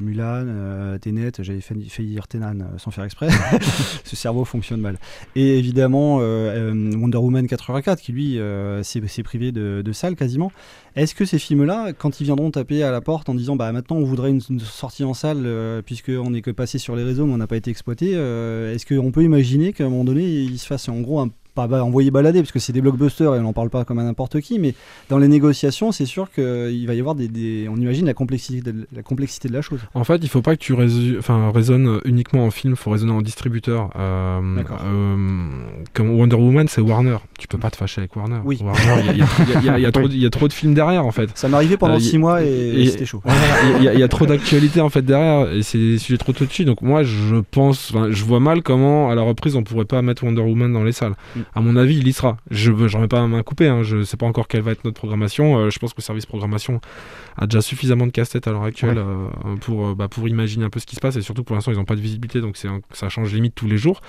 A: Mulan, Tenet, j'avais failli dire Tenan sans faire exprès. Ce cerveau fonctionne mal. Et évidemment Wonder Woman 84 qui lui s'est privé de salle quasiment. Est-ce que ces films-là, quand ils viendront taper à la porte en disant bah maintenant on voudrait une, sortie en salle euh, puisqu'on n'est que passé sur les réseaux mais on n'a pas été exploité, euh, est-ce qu'on peut imaginer qu'à un moment donné il se fasse en gros un pas envoyer balader parce que c'est des blockbusters et on n'en parle pas comme à n'importe qui, mais dans les négociations, c'est sûr qu'il va y avoir des, On imagine la complexité, de, la complexité de la chose.
F: En fait, il faut pas que tu enfin, raisonnes uniquement en film, il faut raisonner en distributeur. Euh, euh, comme Wonder Woman, c'est Warner. Tu peux pas te fâcher avec Warner.
A: Oui.
F: Il y, a trop de films derrière en fait.
A: Ça m'est arrivé pendant 6 euh, mois et, c'était chaud.
F: Il y, a trop d'actualité en fait derrière et c'est des sujets trop touchy. Donc moi, je pense, je vois mal comment à la reprise on pourrait pas mettre Wonder Woman dans les salles. Mm à mon avis, il y sera. Je ne remets pas main coupée, hein. je ne sais pas encore quelle va être notre programmation. Euh, je pense que le service programmation a déjà suffisamment de casse-tête à l'heure actuelle euh, pour, euh, bah, pour imaginer un peu ce qui se passe. Et surtout, pour l'instant, ils n'ont pas de visibilité, donc ça change limite tous les jours.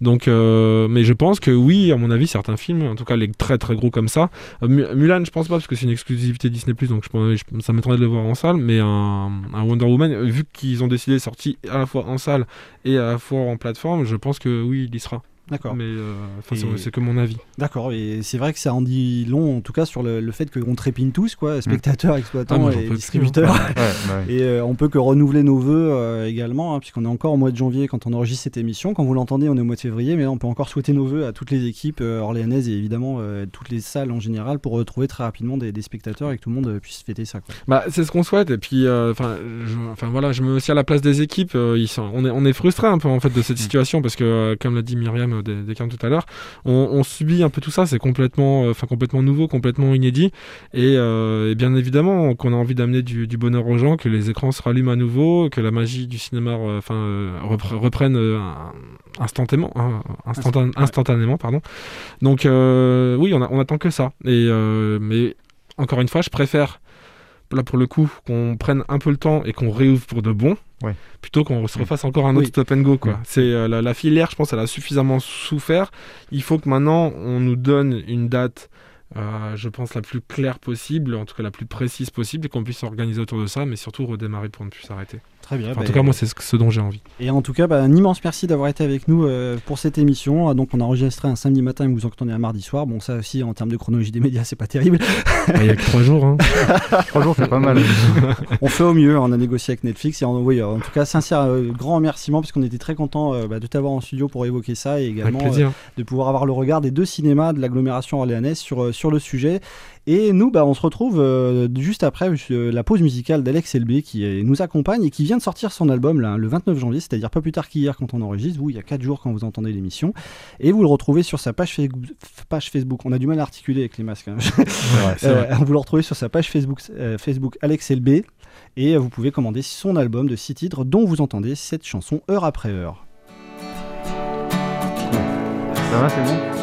F: Donc, mais je pense que oui, à mon avis, certains films, en tout cas les très très gros comme ça, Mulan, je pense pas, parce que c'est une exclusivité Disney+, donc je, ça m'étonnerait de le voir en salle, mais un, Wonder Woman, vu qu'ils ont décidé de sortir à la fois en salle et à la fois en plateforme, je pense que oui, il y sera.
A: D'accord.
F: Mais euh, c'est que mon avis.
A: D'accord, et c'est vrai que ça en dit long, en tout cas, sur le, fait qu'on trépigne tous, quoi, spectateurs, exploitants ah, et distributeurs. Et euh, on peut que renouveler nos voeux euh, également, hein, puisqu'on est encore au mois de janvier quand on enregistre cette émission. Quand vous l'entendez, on est au mois de février, mais là, on peut encore souhaiter nos voeux à toutes les équipes orléanaises et évidemment toutes les salles en général pour retrouver très rapidement des, spectateurs et que tout le monde puisse fêter ça. Quoi.
F: Bah, c'est ce qu'on souhaite. Et puis, enfin, voilà, je me mets aussi à la place des équipes. ils sont, on est, on est frustré un peu en fait de cette mm. situation parce que, comme l'a dit Myriam des, des tout à l'heure, on, subit un peu tout ça, c'est complètement, euh, enfin complètement nouveau, complètement inédit, et, euh, bien évidemment qu'on a envie d'amener du, bonheur aux gens, que les écrans se rallument à nouveau, que la magie du cinéma, euh, enfin reprenne instantanément, hein, instantanément, pardon. Donc oui, on, on attend que ça. Et mais encore une fois, je préfère là pour le coup, qu'on prenne un peu le temps et qu'on réouvre pour de bon, plutôt qu'on se refasse encore un autre stop and go. Quoi. C'est la, la, filière, je pense, elle a suffisamment souffert. Il faut que maintenant on nous donne une date euh, je pense, la plus claire possible, en tout cas la plus précise possible, et qu'on puisse s'organiser autour de ça, mais surtout redémarrer pour ne plus s'arrêter.
A: Très bien.
F: en bah, tout cas, moi, c'est ce, dont j'ai envie.
A: Et en tout cas, bah, un immense merci d'avoir été avec nous euh, pour cette émission. Ah, donc, on a enregistré un samedi matin et vous entendez un mardi soir. Bon, ça aussi, en termes de chronologie des médias, c'est pas terrible.
F: Il y a que trois jours. Hein.
K: trois jours, c'est pas mal.
A: on fait au mieux. On a négocié avec Netflix. Et en, oui, en tout cas, sincère, euh, grand remerciement parce qu'on était très content bah, de t'avoir en studio pour évoquer ça et également de pouvoir avoir le regard des deux cinémas de l'agglomération orléanaise sur, sur le sujet. Et nous, bah, on se retrouve euh, juste après euh, la pause musicale d'Alex LB qui nous accompagne et qui vient de sortir son album là, le 29 janvier, c'est-à-dire pas plus tard qu'hier quand on enregistre, vous, il y a 4 jours quand vous entendez l'émission. Et vous le retrouvez sur sa page, page Facebook. On a du mal à articuler avec les masques. Hein. Euh, vous le retrouvez sur sa page Facebook, Facebook Alex LB. Et vous pouvez commander son album de 6 titres dont vous entendez cette chanson heure après heure.
K: Ça va, c'est bon?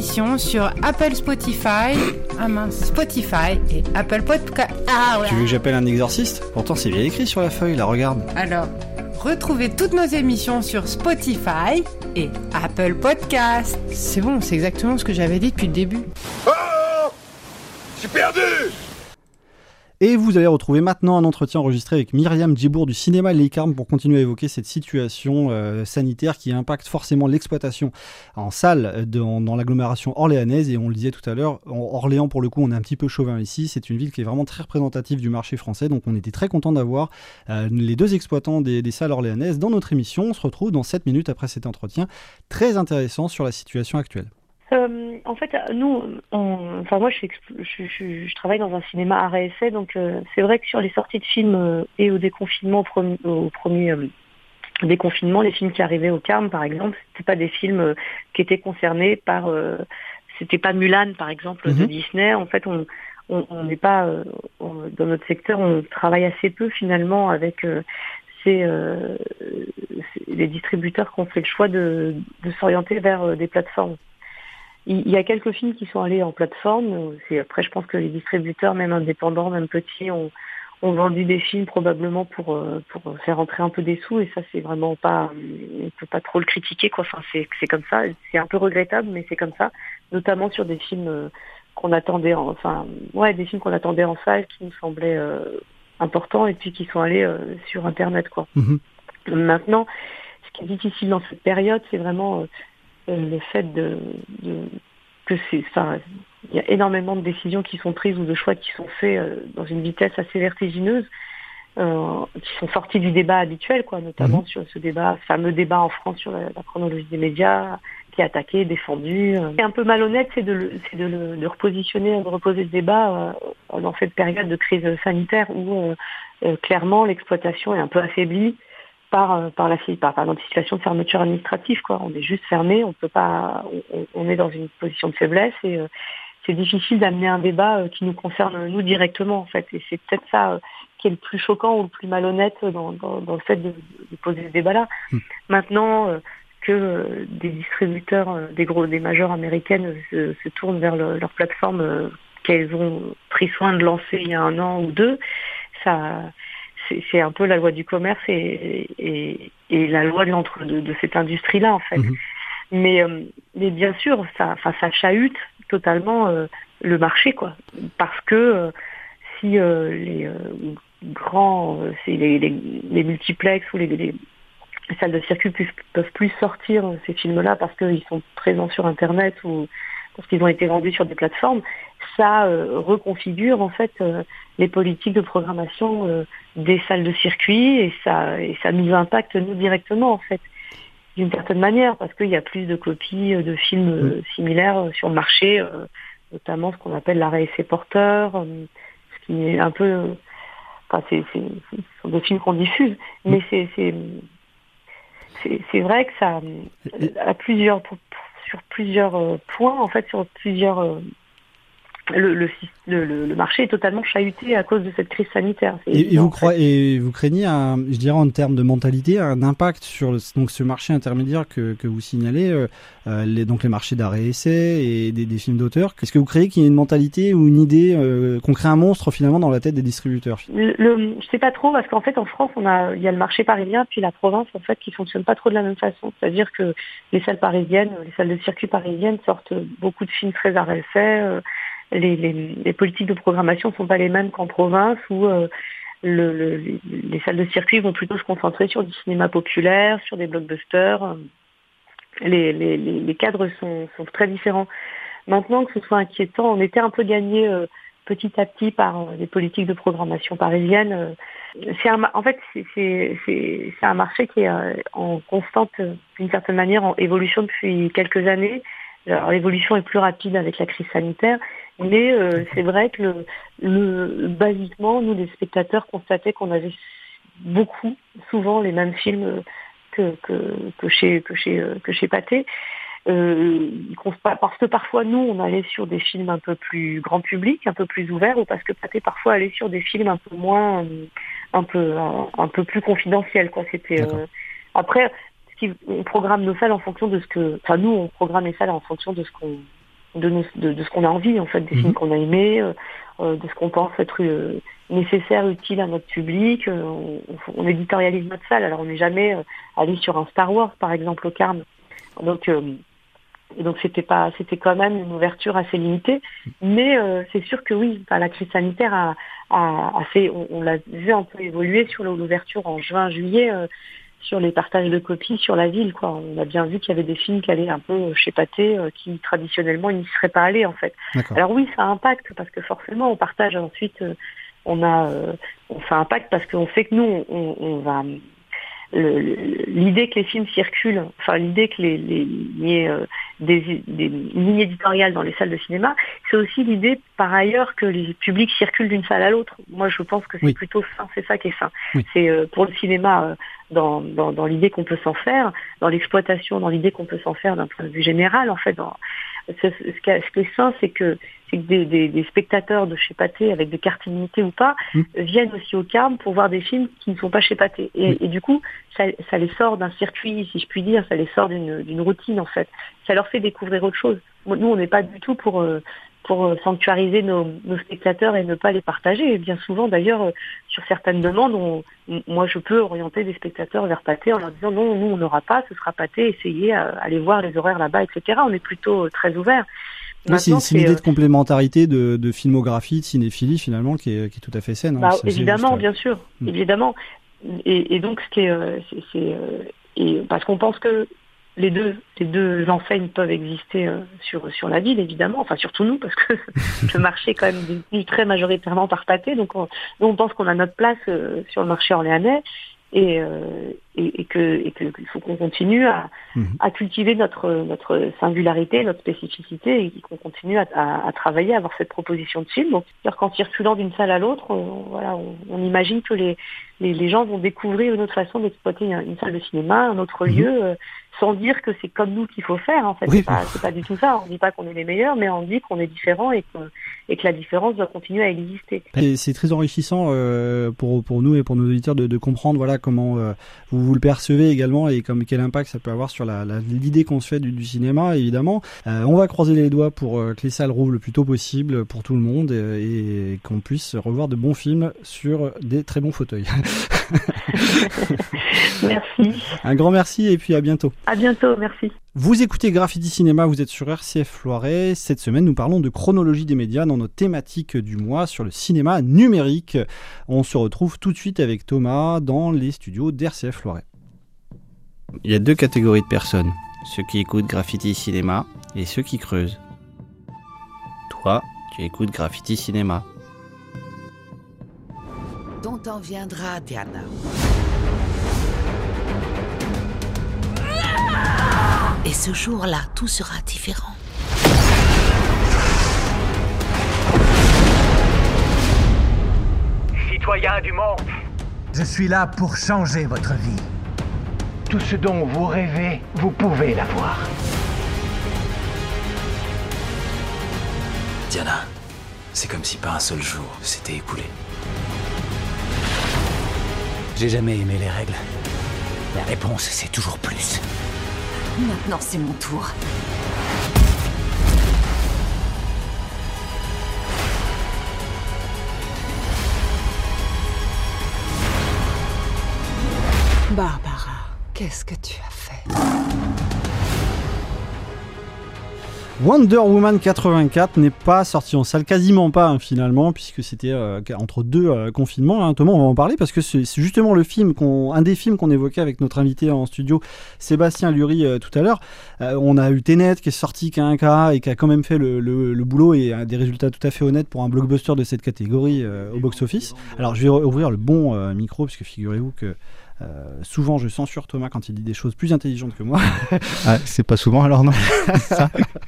I: Sur Apple Spotify, ah mince, Spotify et Apple Podcast.
A: Ah Tu veux que j'appelle un exorciste? Pourtant c'est bien écrit sur la feuille, la regarde.
I: Alors, retrouvez toutes nos émissions sur Spotify et Apple Podcast. C'est bon, c'est exactement ce que j'avais dit depuis le début.
L: Oh J'ai perdu
A: Et vous allez retrouver maintenant un entretien enregistré avec Myriam Djibour du cinéma Les pour continuer à évoquer cette situation euh, sanitaire qui impacte forcément l'exploitation en salle dans, dans l'agglomération orléanaise. Et on le disait tout à l'heure, Orléans pour le coup on est un petit peu chauvin ici, c'est une ville qui est vraiment très représentative du marché français. Donc on était très content d'avoir euh, les deux exploitants des, des salles orléanaises dans notre émission. On se retrouve dans 7 minutes après cet entretien très intéressant sur la situation actuelle.
E: Euh, en fait, nous, enfin moi, je, je, je, je, travaille dans un cinéma à essai, donc euh, c'est vrai que sur les sorties de films euh, et au déconfinement, au premier, au premier déconfinement, les films qui arrivaient au Carme, par exemple, c'était pas des films qui étaient concernés par, c'était pas Mulan, par exemple, de mhm. Disney. En fait, on on n'est pas dans notre secteur, on travaille assez peu finalement avec c'est les distributeurs qui ont fait le choix de, de s'orienter vers des plateformes. Il y a quelques films qui sont allés en plateforme. Après, je pense que les distributeurs, même indépendants, même petits, ont, ont vendu des films probablement pour euh, pour faire entrer un peu des sous. Et ça, c'est vraiment pas, on peut pas trop le critiquer, quoi. Enfin, c'est c'est comme ça. C'est un peu regrettable, mais c'est comme ça. Notamment sur des films euh, qu'on attendait, en, enfin, ouais, des films qu'on attendait en salle, qui nous semblaient euh, importants, et puis qui sont allés sur Internet, quoi. Mm-hmm. Maintenant, ce qui est difficile dans cette période, c'est vraiment euh, le fait de, que c'est ça il y a énormément de décisions qui sont prises ou de choix qui sont faits euh, dans une vitesse assez vertigineuse euh, qui sont sortis du débat habituel quoi notamment mhm. sur ce débat fameux débat en France sur la, chronologie des médias qui est attaqué défendu et un peu malhonnête c'est de, le, de, le, de repositionner de reposer le débat dans cette période de crise sanitaire où clairement l'exploitation est un peu affaiblie par euh, par la par, par notre situation de fermeture administrative quoi. On est juste fermé, on peut pas, on, est dans une position de faiblesse et euh, c'est difficile d'amener un débat euh, qui nous concerne nous directement en fait. Et c'est peut-être ça qui est le plus choquant ou le plus malhonnête dans, dans, dans le fait de, de, poser ce débat-là. Hmm. Maintenant que des distributeurs, des gros, des majors américaines se, se tournent vers leur plateforme qu'elles ont pris soin de lancer il y a un an ou deux, ça c'est un peu la loi du commerce et, et, la loi de, de, de cette industrie-là, en fait. Mhm. Mais, euh, mais bien sûr, ça, ça chahute totalement euh, le marché, quoi. Parce que euh, si les grands, les, les, les, multiplex ou les, les, salles de circuit peuvent, peuvent plus sortir ces films-là parce qu'ils sont présents sur Internet ou parce qu'ils ont été vendus sur des plateformes, ça reconfigure en fait les politiques de programmation des salles de circuit et ça, et ça nous impacte nous directement en fait d'une certaine manière parce qu'il y a plus de copies de films euh, similaires euh, sur le marché, euh, notamment ce qu'on appelle l'arrêt essai porteur, ce qui est un peu, enfin c'est, sont des films qu'on diffuse, mais c'est, c'est, c'est, vrai que ça, à plusieurs, sur plusieurs points en fait, sur plusieurs le, le, le, marché est totalement chahuté à cause de cette crise sanitaire.
A: Et, vous croyez, et vous craignez, un, je dirais en termes de mentalité, un impact sur donc ce marché intermédiaire que, que vous signalez, euh, euh les, donc les marchés d'arrêt essai et des, des films d'auteur? Est-ce que vous croyez qu'il y a une mentalité ou une idée euh, qu'on crée un monstre finalement dans la tête des distributeurs?
E: Le, le, Je sais pas trop parce qu'en fait en France on a il y a le marché parisien puis la province en fait qui fonctionne pas trop de la même façon. C'est-à-dire que les salles parisiennes, les salles de circuit parisiennes sortent beaucoup de films très arrêt essai. Euh, les, les, les, politiques de programmation ne sont pas les mêmes qu'en province où euh, le, le, les salles de circuit vont plutôt se concentrer sur du cinéma populaire, sur des blockbusters. Les, les, cadres sont, sont, très différents. Maintenant que ce soit inquiétant, on était un peu gagné euh, petit à petit par euh, les politiques de programmation parisiennes. C'est un, en fait, c'est un marché qui est en constante, d'une certaine manière, en évolution depuis quelques années. L'évolution est plus rapide avec la crise sanitaire, mais euh, c'est vrai que le, le, basiquement, nous les spectateurs constataient qu'on avait beaucoup, souvent les mêmes films que, que, que chez que chez que chez Pathé. Euh, parce que parfois nous on allait sur des films un peu plus grand public, un peu plus ouverts, ou parce que Pathé parfois allait sur des films un peu moins, un peu un, peu plus confidentiels quoi. C'était euh, après on programme nos salles en fonction de ce que, enfin nous on programme les salles en fonction de ce qu'on de, de, ce qu'on a envie, en fait, des films mhm. qu'on a aimés, euh, euh, de ce qu'on pense être euh, nécessaire, utile à notre public. On, on, éditorialise notre salle. Alors, on n'est jamais allé sur un Star Wars, par exemple, au Carme. Donc, Et donc c'était pas, c'était quand même une ouverture assez limitée. Mais c'est sûr que oui, la crise sanitaire a, a, fait, on, l'a vu un peu évoluer sur l'ouverture en juin, juillet sur les partages de copies sur la ville. Quoi. On a bien vu qu'il y avait des films qui allaient un peu chez Pathé, euh, qui traditionnellement n'y seraient pas allés en fait. Alors oui, ça impacte parce que forcément on partage ensuite, euh, on a, euh, on fait impact parce qu'on sait que nous on, on va l'idée que les films circulent, enfin l'idée que les, les, des, des, lignes éditoriales dans les salles de cinéma, c'est aussi l'idée par ailleurs que les publics circulent d'une salle à l'autre. Moi je pense que c'est plutôt sain, c'est ça qui est sain. C'est pour le cinéma dans, dans, dans l'idée qu'on peut s'en faire, dans l'exploitation, dans l'idée qu'on peut s'en faire d'un point de vue général. En fait, dans, ce, ce, qui est sain, c'est que, que des, des, des, spectateurs de chez Pathé, avec des cartes illimitées ou pas, mmh. viennent aussi au Carme pour voir des films qui ne sont pas chez Pathé. Et, et du coup, ça, ça les sort d'un circuit, si je puis dire, ça les sort d'une routine en fait. Ça leur fait découvrir autre chose. Nous, on n'est pas du tout pour euh, pour euh, sanctuariser nos, spectateurs et ne pas les partager. Et bien souvent, d'ailleurs, euh, sur certaines demandes, moi, je peux orienter des spectateurs vers Pâté en leur disant non, nous, on n'aura pas, ce sera Pâté, essayez, à, aller voir les horaires là-bas, etc. On est plutôt euh, très ouvert.
A: Oui, c'est une idée de complémentarité, de, filmographie, de cinéphilie finalement, qui est, tout à fait saine. Hein.
E: Bah, évidemment, bien sûr, mm. évidemment. Et, donc, ce qui est, c'est, et parce qu'on pense que les deux, les deux enseignes peuvent exister euh, sur, sur la ville, évidemment, enfin surtout nous, parce que le marché est quand même devenu très majoritairement par pâté, donc on, on pense qu'on a notre place euh, sur le marché orléanais, et, euh, et, et, que et qu'il faut qu'on continue à, mhm. à, cultiver notre notre singularité, notre spécificité, et qu'on continue à, à, à, travailler, à avoir cette proposition de film. Donc, qu'en circulant d'une salle à l'autre, on, voilà, on, imagine que les, les, les gens vont découvrir une autre façon d'exploiter une, salle de cinéma, un autre mhm. lieu sans dire que c'est comme nous qu'il faut faire. En fait, c'est pas, pas, du tout ça. On dit pas qu'on est les meilleurs, mais on dit qu'on est différent et que, et que la différence doit continuer à exister.
A: C'est très enrichissant euh, pour, pour nous et pour nos auditeurs de, de comprendre voilà comment euh, vous, vous le percevez également et comme quel impact ça peut avoir sur la, l'idée qu'on se fait du, du cinéma. Évidemment, euh, on va croiser les doigts pour que les salles rouvrent le plus tôt possible pour tout le monde et, et qu'on puisse revoir de bons films sur des très bons fauteuils.
E: merci.
A: Un grand merci et puis à bientôt.
E: À bientôt, merci.
A: Vous écoutez Graffiti Cinéma, vous êtes sur RCF Loiret. Cette semaine, nous parlons de chronologie des médias dans notre thématique du mois sur le cinéma numérique. On se retrouve tout de suite avec Thomas dans les studios d'RCF Loiret.
M: Il y a deux catégories de personnes ceux qui écoutent Graffiti Cinéma et ceux qui creusent. Toi, tu écoutes Graffiti Cinéma.
N: Viendra, Diana. Et ce jour-là, tout sera différent.
O: Citoyens du monde, je suis là pour changer votre vie. Tout ce dont vous rêvez, vous pouvez l'avoir.
P: Diana, c'est comme si pas un seul jour s'était écoulé. J'ai jamais aimé les règles. La réponse, c'est toujours plus.
N: Maintenant, c'est mon tour. Barbara, qu'est-ce que tu as fait?
A: Wonder Woman 84 n'est pas sorti en salle, quasiment pas hein, finalement, puisque c'était euh, entre deux euh, confinements. Hein. Thomas, on va en parler parce que c'est justement le film, un des films qu'on évoquait avec notre invité en studio, Sébastien Lurie, euh, tout à l'heure. on a eu Tenet qui est sorti un cas et qui a quand même fait le, le, boulot et des résultats tout à fait honnêtes pour un blockbuster de cette catégorie au box-office. Alors je vais ouvrir le bon micro, puisque figurez-vous que souvent, je censure Thomas quand il dit des choses plus intelligentes que moi.
J: ah, c'est pas souvent alors, non?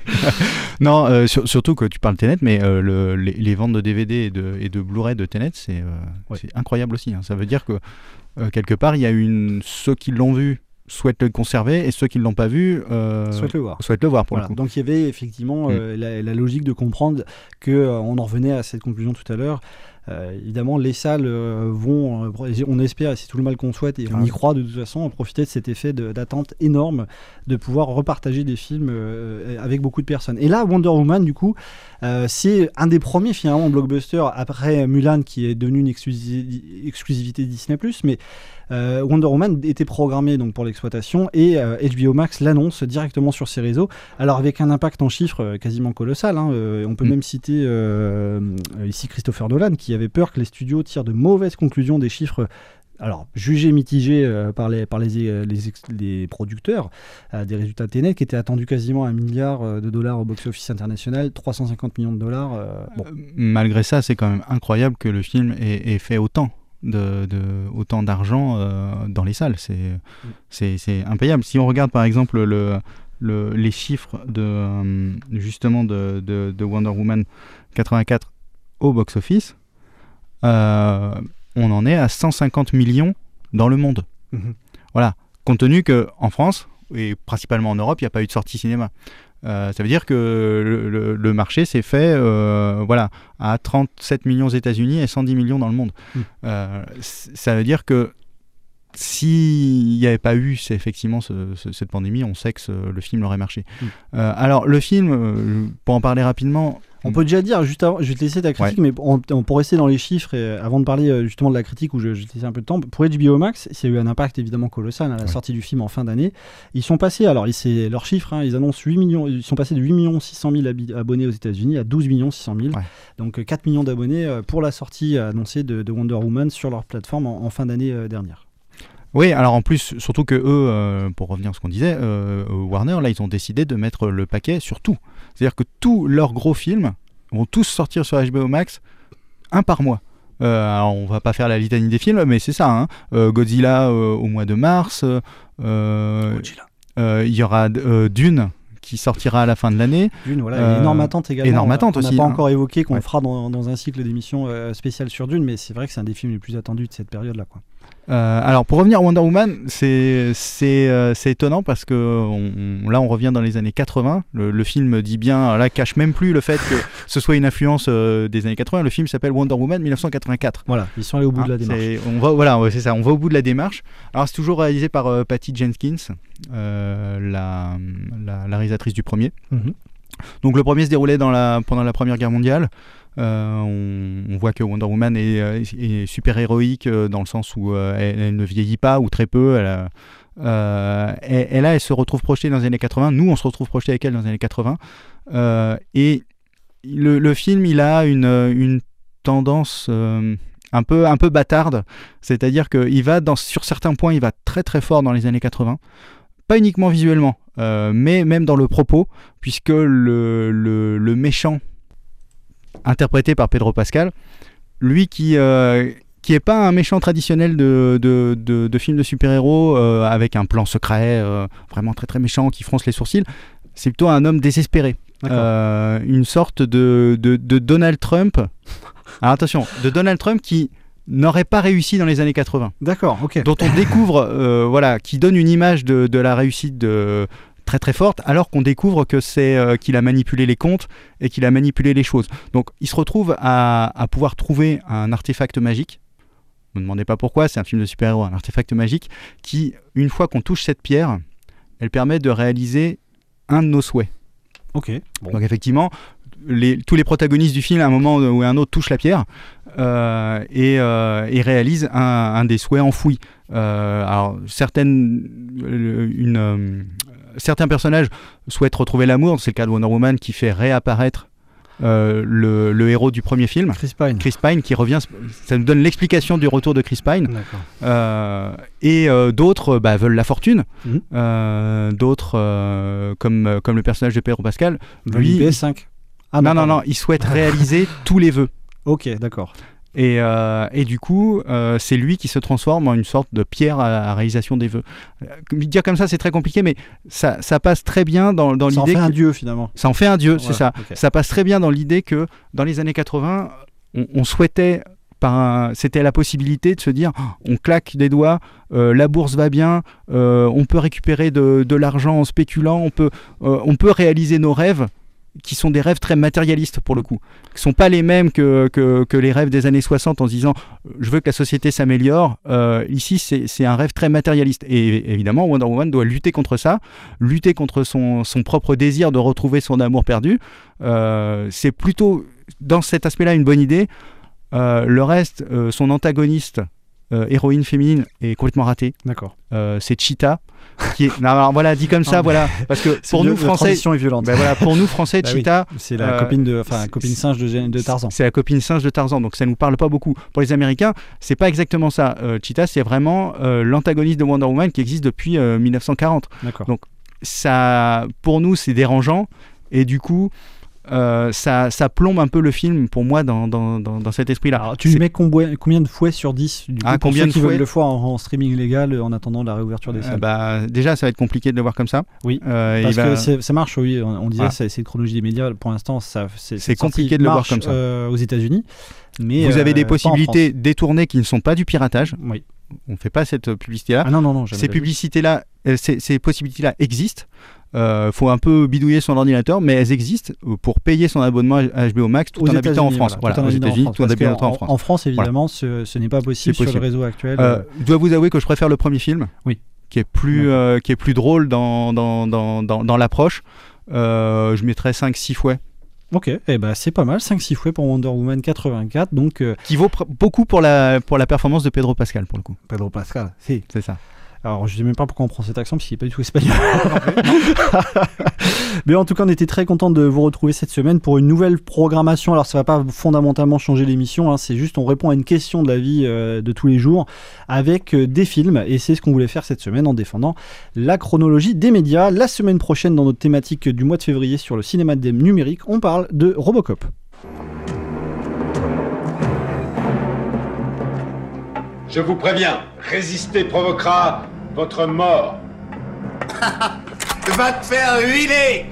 J: Non, euh, surtout que tu parles Tenet, mais euh, les, ventes de DVD et de, et de Blu-ray de Tenet, c'est incroyable aussi. Hein. Ça veut dire que quelque part, il y a une ceux qui l'ont vu souhaitent le conserver et ceux qui ne l'ont pas vu
A: souhaitent le voir.
J: Souhaitent le voir pour
A: Donc il y avait effectivement mm. la, logique de comprendre que on en revenait à cette conclusion tout à l'heure évidemment, les salles vont, on espère, et c'est tout le mal qu'on souhaite, et on y croit de toute façon, en profiter de cet effet d'attente énorme de pouvoir repartager des films avec beaucoup de personnes. Et là, Wonder Woman, du coup, c'est un des premiers finalement blockbuster après Mulan qui est devenu une exclusivité Disney+, mais euh, Wonder Woman était programmé donc pour l'exploitation et HBO euh, Max l'annonce directement sur ses réseaux. Alors avec un impact en chiffres euh, quasiment colossal. Hein, on peut mm. même citer ici Christopher Nolan qui avait peur que les studios tirent de mauvaises conclusions des chiffres alors jugés mitigés par, les, par les, les, producteurs, des résultats TNET qui étaient attendus quasiment à un milliard de dollars au box-office international, 350 millions de dollars.
J: Malgré ça, c'est quand même incroyable que le film ait fait autant de, autant d'argent euh, dans les salles. C'est, c'est, impayable. Si on regarde par exemple le, le, les chiffres de, euh, justement de, de, Wonder Woman 84 au box-office, euh, on en est à 150 millions dans le monde. Mhm. Voilà. Compte tenu qu'en France, et principalement en Europe, il n'y a pas eu de sortie cinéma. Euh, ça veut dire que le, marché s'est fait euh, voilà, à 37 millions aux États-Unis et 110 millions dans le monde. Hmm. Euh, ça veut dire que s'il n'y avait pas eu effectivement cette pandémie, on sait que le film aurait marché. Hmm. alors le film, pour en parler rapidement,
A: on peut déjà dire, juste avant, je vais te laisser ta critique, mais on, pour rester dans les chiffres, et avant de parler euh, justement de la critique où je, vais te laisser un peu de temps, pour HBO Max, il y a eu un impact évidemment colossal à la sortie du film en fin d'année. Ils sont passés, alors c'est leurs chiffres, hein, ils annoncent 8 millions, ils sont passés de 8 millions 600 000 abonnés aux États-Unis à 12 millions 600 000. Donc 4 millions d'abonnés euh, pour la sortie annoncée de, Wonder Woman sur leur plateforme en, fin d'année euh, dernière.
J: Oui, alors en plus, surtout que eux, pour revenir à ce qu'on disait, Warner, là, ils ont décidé de mettre le paquet sur tout. C'est-à-dire que tous leurs gros films vont tous sortir sur HBO Max, un par mois. Euh, alors on va pas faire la litanie des films, mais c'est ça. Hein. Euh, Godzilla euh, au mois de mars. Il y aura Dune qui sortira à la fin de l'année.
A: Dune, voilà. énorme attente également.
J: Énorme attente aussi.
A: On n'a pas
J: hein.
A: encore évoqué qu'on fera dans, dans, un cycle d'émissions spéciales sur Dune, mais c'est vrai que c'est un des films les plus attendus de cette période-là.
J: Euh, alors pour revenir à Wonder Woman, c'est euh, étonnant parce que là on revient dans les années 80. Le, film dit bien, là cache même plus le fait que ce soit une influence euh, des années 80. Le film s'appelle Wonder Woman 1984.
A: Voilà, ils sont allés au bout de la
J: hein,
A: démarche.
J: On va, voilà, c'est ça, on va au bout de la démarche. Alors c'est toujours réalisé par Patty Jenkins, la, la, réalisatrice du premier. Mhm. Donc le premier se déroulait dans la, pendant la Première Guerre mondiale. Euh, on, voit que Wonder Woman est, euh, super héroïque euh, dans le sens où elle, ne vieillit pas ou très peu. Elle, là, elle se retrouve projetée dans les années 80. Nous, on se retrouve projeté avec elle dans les années 80. et le, film, il a une, tendance un peu, un peu bâtarde. C'est-à-dire qu'il va, dans, sur certains points, il va très très fort dans les années 80. Pas uniquement visuellement, mais même dans le propos, puisque le, le méchant interprété par Pedro Pascal, lui qui euh, qui est pas un méchant traditionnel de, de, de, film de super-héros euh, avec un plan secret euh, vraiment très très méchant qui fronce les sourcils. C'est plutôt un homme désespéré. une sorte de, de, Donald Trump. Alors attention, de Donald Trump qui n'aurait pas réussi dans les années 80.
A: D'accord, ok.
J: Dont on découvre, voilà, qui donne une image de, de la réussite de, très très forte, alors qu'on découvre que c'est euh, qu'il a manipulé les comptes et qu'il a manipulé les choses. Donc il se retrouve à, pouvoir trouver un artefact magique. Ne me demandez pas pourquoi, c'est un film de super-héros, un artefact magique qui, une fois qu'on touche cette pierre, elle permet de réaliser un de nos souhaits.
A: Ok.
J: Donc effectivement, tous les protagonistes du film, à un moment ou à un autre, touchent la pierre euh, et, euh, réalisent un, des souhaits enfouis. alors certaines, une, certains personnages souhaitent retrouver l'amour. C'est le cas de Wonder Woman qui fait réapparaître euh, le, héros du premier film,
A: Chris Pine.
J: Chris Pine qui revient, ça nous donne l'explication du retour de Chris Pine. Euh, et euh, d'autres bah, veulent la fortune. Mhm. d'autres, comme, comme le personnage de Pedro Pascal,
A: lui. PS5.
J: Ah, non, non, non, il souhaite réaliser tous les vœux.
A: Ok, d'accord.
J: Et, euh, et, du coup, euh, c'est lui qui se transforme en une sorte de pierre à, réalisation des vœux. Euh, dire comme ça, c'est très compliqué, mais ça, ça, passe très bien dans, dans l'idée. Ça en
A: fait un dieu finalement.
J: Ça en fait un dieu, c'est ça. Ça passe très bien dans l'idée que dans les années 80, on, souhaitait c'était la possibilité de se dire on claque des doigts, la bourse va bien, on peut récupérer de, de l'argent en spéculant, on peut, on peut réaliser nos rêves qui sont des rêves très matérialistes pour le coup, qui sont pas les mêmes que, que, que les rêves des années 60 en se disant je veux que la société s'améliore. Euh, ici, c'est un rêve très matérialiste. Et évidemment, Wonder Woman doit lutter contre ça, lutter contre son, son propre désir de retrouver son amour perdu. Euh, c'est plutôt dans cet aspect-là une bonne idée. Euh, le reste, son antagoniste, héroïne féminine, est complètement raté.
A: D'accord.
J: c'est Cheetah qui est... non, voilà dit comme ça voilà. Parce que pour nous français
A: est violente.
J: Ben voilà pour nous français bah Cheetah
A: c'est la copine de enfin copine singe de, de Tarzan.
J: c'est la copine singe de Tarzan donc ça nous parle pas beaucoup. Pour les américains c'est pas exactement ça. Euh, Cheetah c'est vraiment euh, l'antagoniste de Wonder Woman qui existe depuis 1940
A: d'accord.
J: Donc ça pour nous c'est dérangeant. Et du coup euh, ça, ça, plombe un peu le film pour moi dans, dans, dans, cet esprit-là.
A: Tu mets combien de fouets sur 10 du coup,
J: ah, combien de
A: qui
J: veulent
A: le voir en, streaming légal en attendant la réouverture des salles
J: bah, Déjà, ça va être compliqué de le voir comme ça.
A: Oui, euh, parce que ça marche, oui. On, disait, c'est une chronologie des médias. Pour l'instant, c'est
J: compliqué de le voir comme ça.
A: Euh, aux États-Unis. Mais
J: Vous avez des possibilités détournées qui ne sont pas du piratage.
A: Oui.
J: On ne fait pas cette publicité-là.
A: Ah non, non, non.
J: Ces publicités-là, ces, ces possibilités-là existent. Euh, faut un peu bidouiller son ordinateur, mais elles existent pour payer son abonnement à HBO Max tout en habitant en France.
A: Voilà, aux États-Unis, tout en France. En France, évidemment, ce, n'est pas possible, sur le réseau actuel.
J: Euh, je dois vous avouer que je préfère le premier film.
A: Oui.
J: Qui est plus, euh, qui est plus drôle dans, dans, dans, dans, l'approche. Euh, je mettrais 5-6 fouets.
A: Ok, et eh ben, c'est pas mal, 5-6 fouets pour Wonder Woman 84. Donc,
J: Qui vaut beaucoup pour la, pour la performance de Pedro Pascal, pour le coup.
A: Pedro Pascal, si.
J: C'est ça.
A: Alors, je ne sais même pas pourquoi on prend cet accent, parce qu'il n'est pas du tout espagnol. Mais en tout cas, on était très content de vous retrouver cette semaine pour une nouvelle programmation. Alors, ça ne va pas fondamentalement changer l'émission, hein. c'est juste on répond à une question de la vie euh, de tous les jours avec euh, des films. Et c'est ce qu'on voulait faire cette semaine en défendant la chronologie des médias. La semaine prochaine, dans notre thématique du mois de février sur le cinéma numérique, on parle de Robocop.
Q: Je vous préviens, résister provoquera votre mort.
R: Va te faire huiler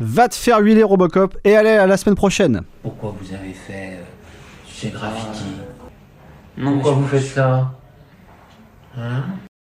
A: Va te faire huiler Robocop et allez à la semaine prochaine.
S: Pourquoi vous avez fait euh, ces graffitis
T: Pourquoi vous faites ça? Hein?